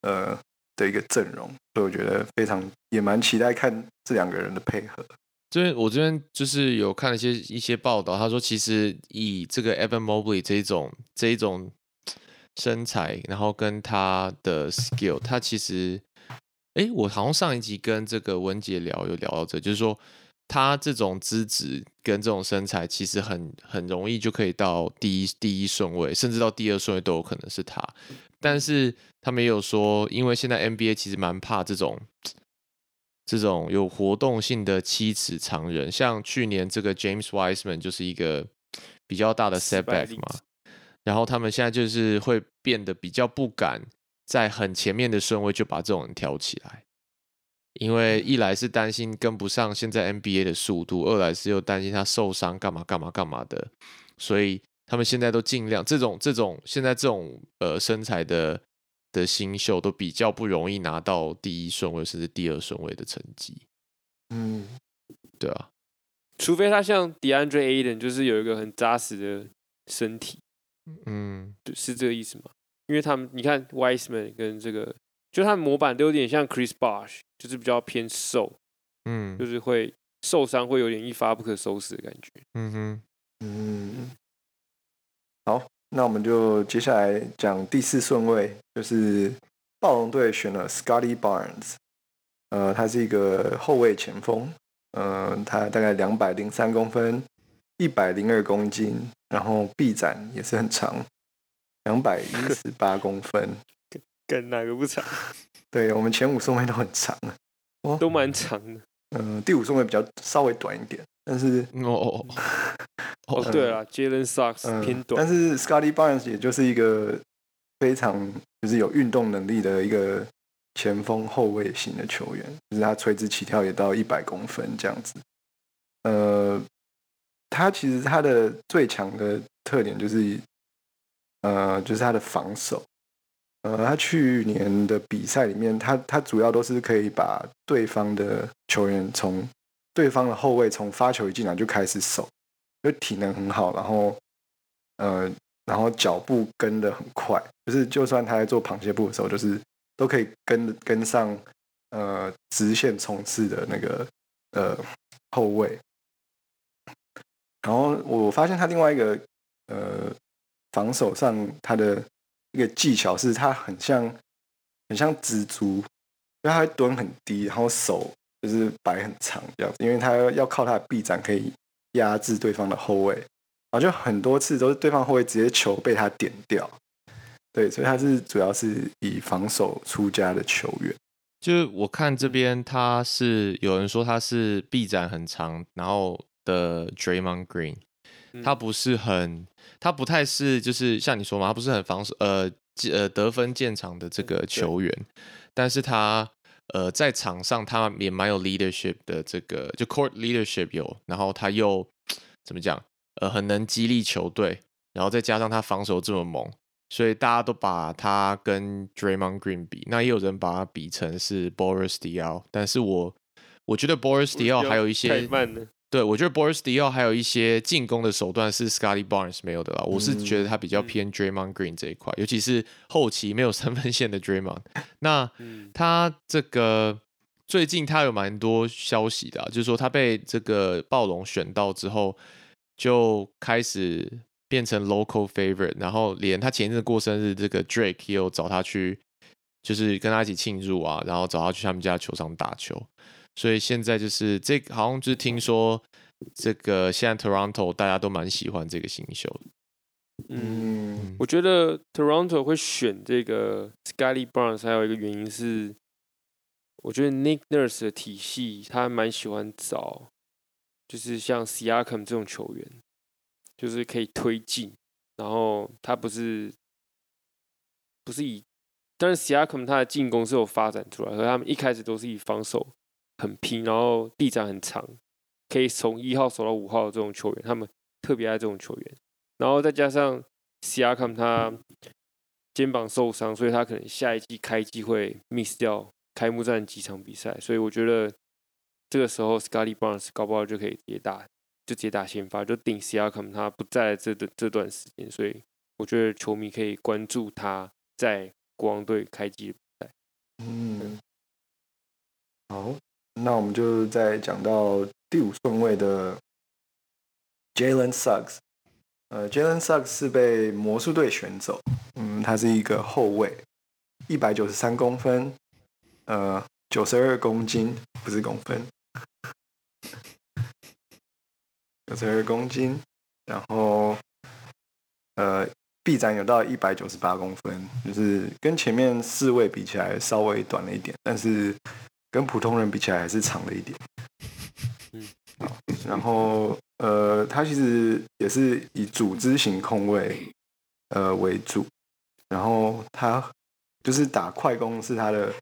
呃的一个阵容，所以我觉得非常也蛮期待看这两个人的配合。这边我这边就是有看了一些一些报道，他说其实以这个 Evan Mobley 这一种这种身材，然后跟他的 skill，他其实，哎，我好像上一集跟这个文杰聊有聊到这，就是说他这种资质跟这种身材，其实很很容易就可以到第一第一顺位，甚至到第二顺位都有可能是他。但是他们也有说，因为现在 NBA 其实蛮怕这种这种有活动性的七尺长人，像去年这个 James Wiseman 就是一个比较大的 setback 嘛。然后他们现在就是会变得比较不敢在很前面的顺位就把这种人挑起来，因为一来是担心跟不上现在 NBA 的速度，二来是又担心他受伤干嘛干嘛干嘛的，所以他们现在都尽量这种这种现在这种呃身材的的新秀都比较不容易拿到第一顺位甚至第二顺位的成绩，嗯，对啊，除非他像 DeAndre Aden，就是有一个很扎实的身体，嗯对是这个意思吗？因为他们你看 Wiseman 跟这个，就他们模板都有点像 Chris Bosh，就是比较偏瘦，嗯。就是会受伤会有点一发不可收拾的感觉。嗯哼，嗯，好，那我们就接下来讲第四顺位，就是暴龙队选了 Scotty Barnes，呃，他是一个后卫前锋，呃，他大概两百零三公分，一百零二公斤，然后臂展也是很长，两百一十八 [laughs] 公分。跟哪个不长？对我们前五顺位都很长啊，都蛮长的。嗯、第五顺位比较稍微短一点，但是哦哦 [laughs] 哦，嗯对了，Jalen Socks 嗯、偏短但，是 Scotty Barnes 也就是一个非常就是有运动能力的一个前锋后卫型的球员，就是他垂直起跳也到一百公分这样子。呃，他其实他的最强的特点就是，呃，就是他的防守。呃，他去年的比赛里面，他他主要都是可以把对方的球员从对方的后卫从发球一进来就开始守，就体能很好，然后呃，然后脚步跟的很快，就是就算他在做螃蟹步的时候，就是都可以跟跟上呃直线冲刺的那个呃后卫。然后我发现他另外一个呃防守上他的一个技巧是，他很像很像蜘蛛，因为他会蹲很低，然后手就是摆很长这样子，因为他要靠他的臂展可以压制对方的后卫，然后就很多次都是对方后卫直接球被他点掉。对，所以他是主要是以防守出家的球员。就是我看这边他是有人说他是臂展很长，然后的 Draymond Green，嗯他不是很，他不太是就是像你说嘛，他不是很防守呃呃得分见长的这个球员，但是他呃在场上他也蛮有 leadership 的，这个就 court leadership 有，然后他又怎么讲呃很能激励球队，然后再加上他防守这么猛，所以大家都把他跟 Draymond Green 比，那也有人把他比成是 Boris Diaw，但是我我觉得 Boris Diaw 还有一些太慢了。对，我觉得 Boris Diaw 还有一些进攻的手段是 Scotty Barnes 没有的啦。我是觉得他比较嗯偏 Draymond Green 这一块，尤其是后期没有三分线的 Draymond。[laughs] 那嗯，他这个最近他有蛮多消息的、啊，就是说他被这个暴龙选到之后，就开始变成 local favorite，然后连他前一阵过生日，这个 Drake 也有找他去，就是跟他一起庆祝啊，然后找他去他们家球场打球。所以现在就是这个好像就是听说这个现在 Toronto 大家都蛮喜欢这个新秀的。嗯，嗯我觉得 Toronto 会选这个 Scotty Barnes，还有一个原因是，我觉得 Nick Nurse 的体系他蛮喜欢找，就是像 Siakam 这种球员，就是可以推进，然后他不是不是以，但是 Siakam 他的进攻是有发展出来，和他们一开始都是以防守很拼，然后臂展很长，可以从一号守到五号的这种球员，他们特别爱这种球员。然后再加上 Siakam 他肩膀受伤，所以他可能下一季开机会 miss 掉开幕战几场比赛，所以我觉得这个时候 Scotty Barnes 搞不好就可以直接打，就直接打先发，就顶 Siakam 他不在这段这段时间，所以我觉得球迷可以关注他在国王队开机比赛。嗯，好，那我们就再讲到第五顺位的 Jalen Suggs。呃，Jalen Suggs 是被魔术队选走，嗯，他是一个后卫，一百九十三公分，呃，九十二公斤，不是公分，九十二公斤，然后呃，臂展有到一百九十八公分，就是跟前面四位比起来稍微短了一点，但是跟普通人比起来还是长了一点。[laughs] 嗯，好，然后呃，他其实也是以组织型控卫呃为主，然后他就是打快攻是他的，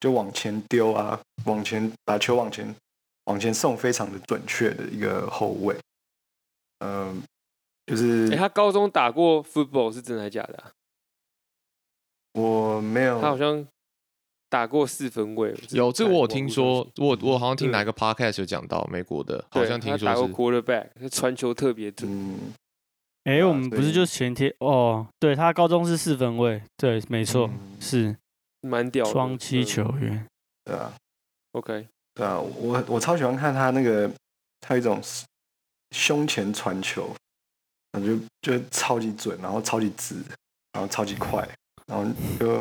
就往前丢啊，往前把球往前往前送，非常的准确的一个后卫。嗯、就是哎、他高中打过 football 是真的还假的啊、我没有，他好像打过四分卫。有这个我有听说我我好像听哪个 podcast 有讲到美国的，好像听他打过说是 quarterback，他传球特别准。嗯，哎、啊我们不是就前天哦？对他高中是四分卫，对，没错，嗯是蛮屌的，双七嗯球员。对啊，OK，对啊，我我超喜欢看他那个，他有一种胸前传球，感觉就超级准，然后超级直，然后超级快，然后就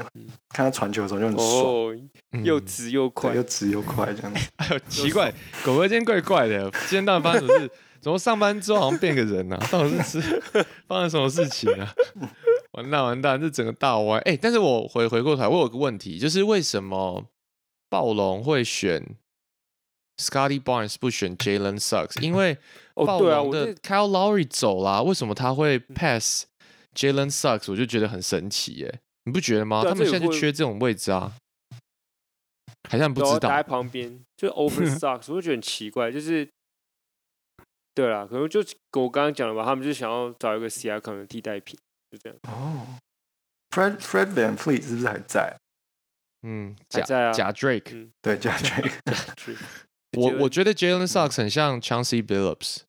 看他传球的时候就很爽，哦，又嗯直又快对，又，直又快这样子。[laughs] 哎呦，奇怪，狗哥今天怪怪的，今天到底发生什么事？怎么上班之后好像变个人啊？[laughs] 到底是是发生什么事情啊？[laughs] 完蛋完蛋，这整个大歪。哎、但是我回回过头来，我有个问题，就是为什么暴龙会选 Scotty Barnes 不选 Jalen Sucks？因为哦，暴对啊，龙的我这 Kyle Lowry 走啦，为什么他会 pass Jalen Sucks？我就觉得很神奇耶，你不觉得吗？啊他们现在就缺这种位置啊，好像不知道在。旁边，就 [laughs] over socks，我就觉得很奇怪，就是，对啦，可能就我刚刚讲的吧，他们就想要找一个 C R 可能替代品，就这样。哦，Fred Fred Van Fleet 是不是还在？嗯，假在啊假 Drake，嗯，对，加 Drake。[laughs] 是我我觉得 [laughs] 嗯 Jalen Sucks 很像 Chauncey Billups，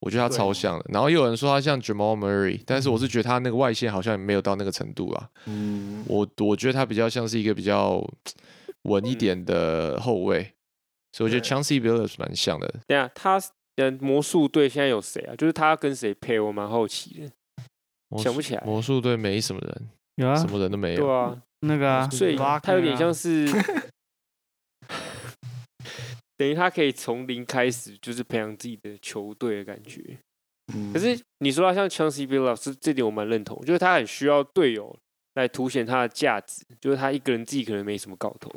我觉得他超像的。然后又有人说他像 Jamal Murray，但是我是觉得他那个外线好像也没有到那个程度啦。嗯，我我觉得他比较像是一个比较稳一嗯点的后卫，所以我觉得对 Chauncey Billups 蛮像的。等一下他呃魔术队现在有谁啊？就是他跟谁配，我蛮好奇的。想不起来魔术队没什么人，有啊什，么人都没有。对啊，那个啊，所以他有点像啊是，[laughs] 等于他可以从零开始，就是培养自己的球队的感觉。嗯可是你说他像 Chauncey Billups，这点我蛮认同，就是他很需要队友来凸显他的价值，就是他一个人自己可能没什么搞头。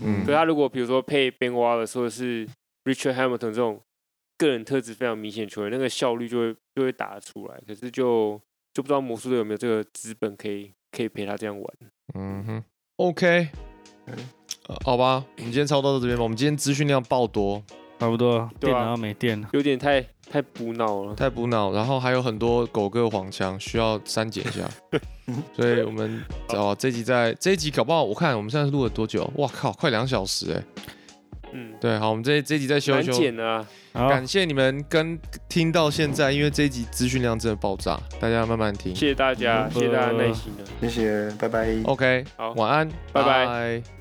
嗯可他如果比如说配 Ben Wallace 或者是 Richard Hamilton 这种个人特质非常明显球员，那个效率就会就会打得出来。可是就就不知道魔术队有没有这个资本可以可以陪他这样玩。嗯哼，OK，嗯呃好吧，我们今天差不多到这边吧。我们今天资讯量爆多，差不多，对啊电脑要没电了。有点太太补脑了。太补脑，然后还有很多狗哥黄腔需要删减一下，[laughs] 所以我们哦这集在这一集搞不好我看我们现在录了多久？哇靠，快两小时哎！嗯，对，好，我们这这一集再修难一修。剪啊。好，感谢你们跟听到现在，因为这一集资讯量真的爆炸，大家慢慢听。谢谢大家，谢谢大家耐心的。谢谢，拜拜。OK，好晚安，拜拜拜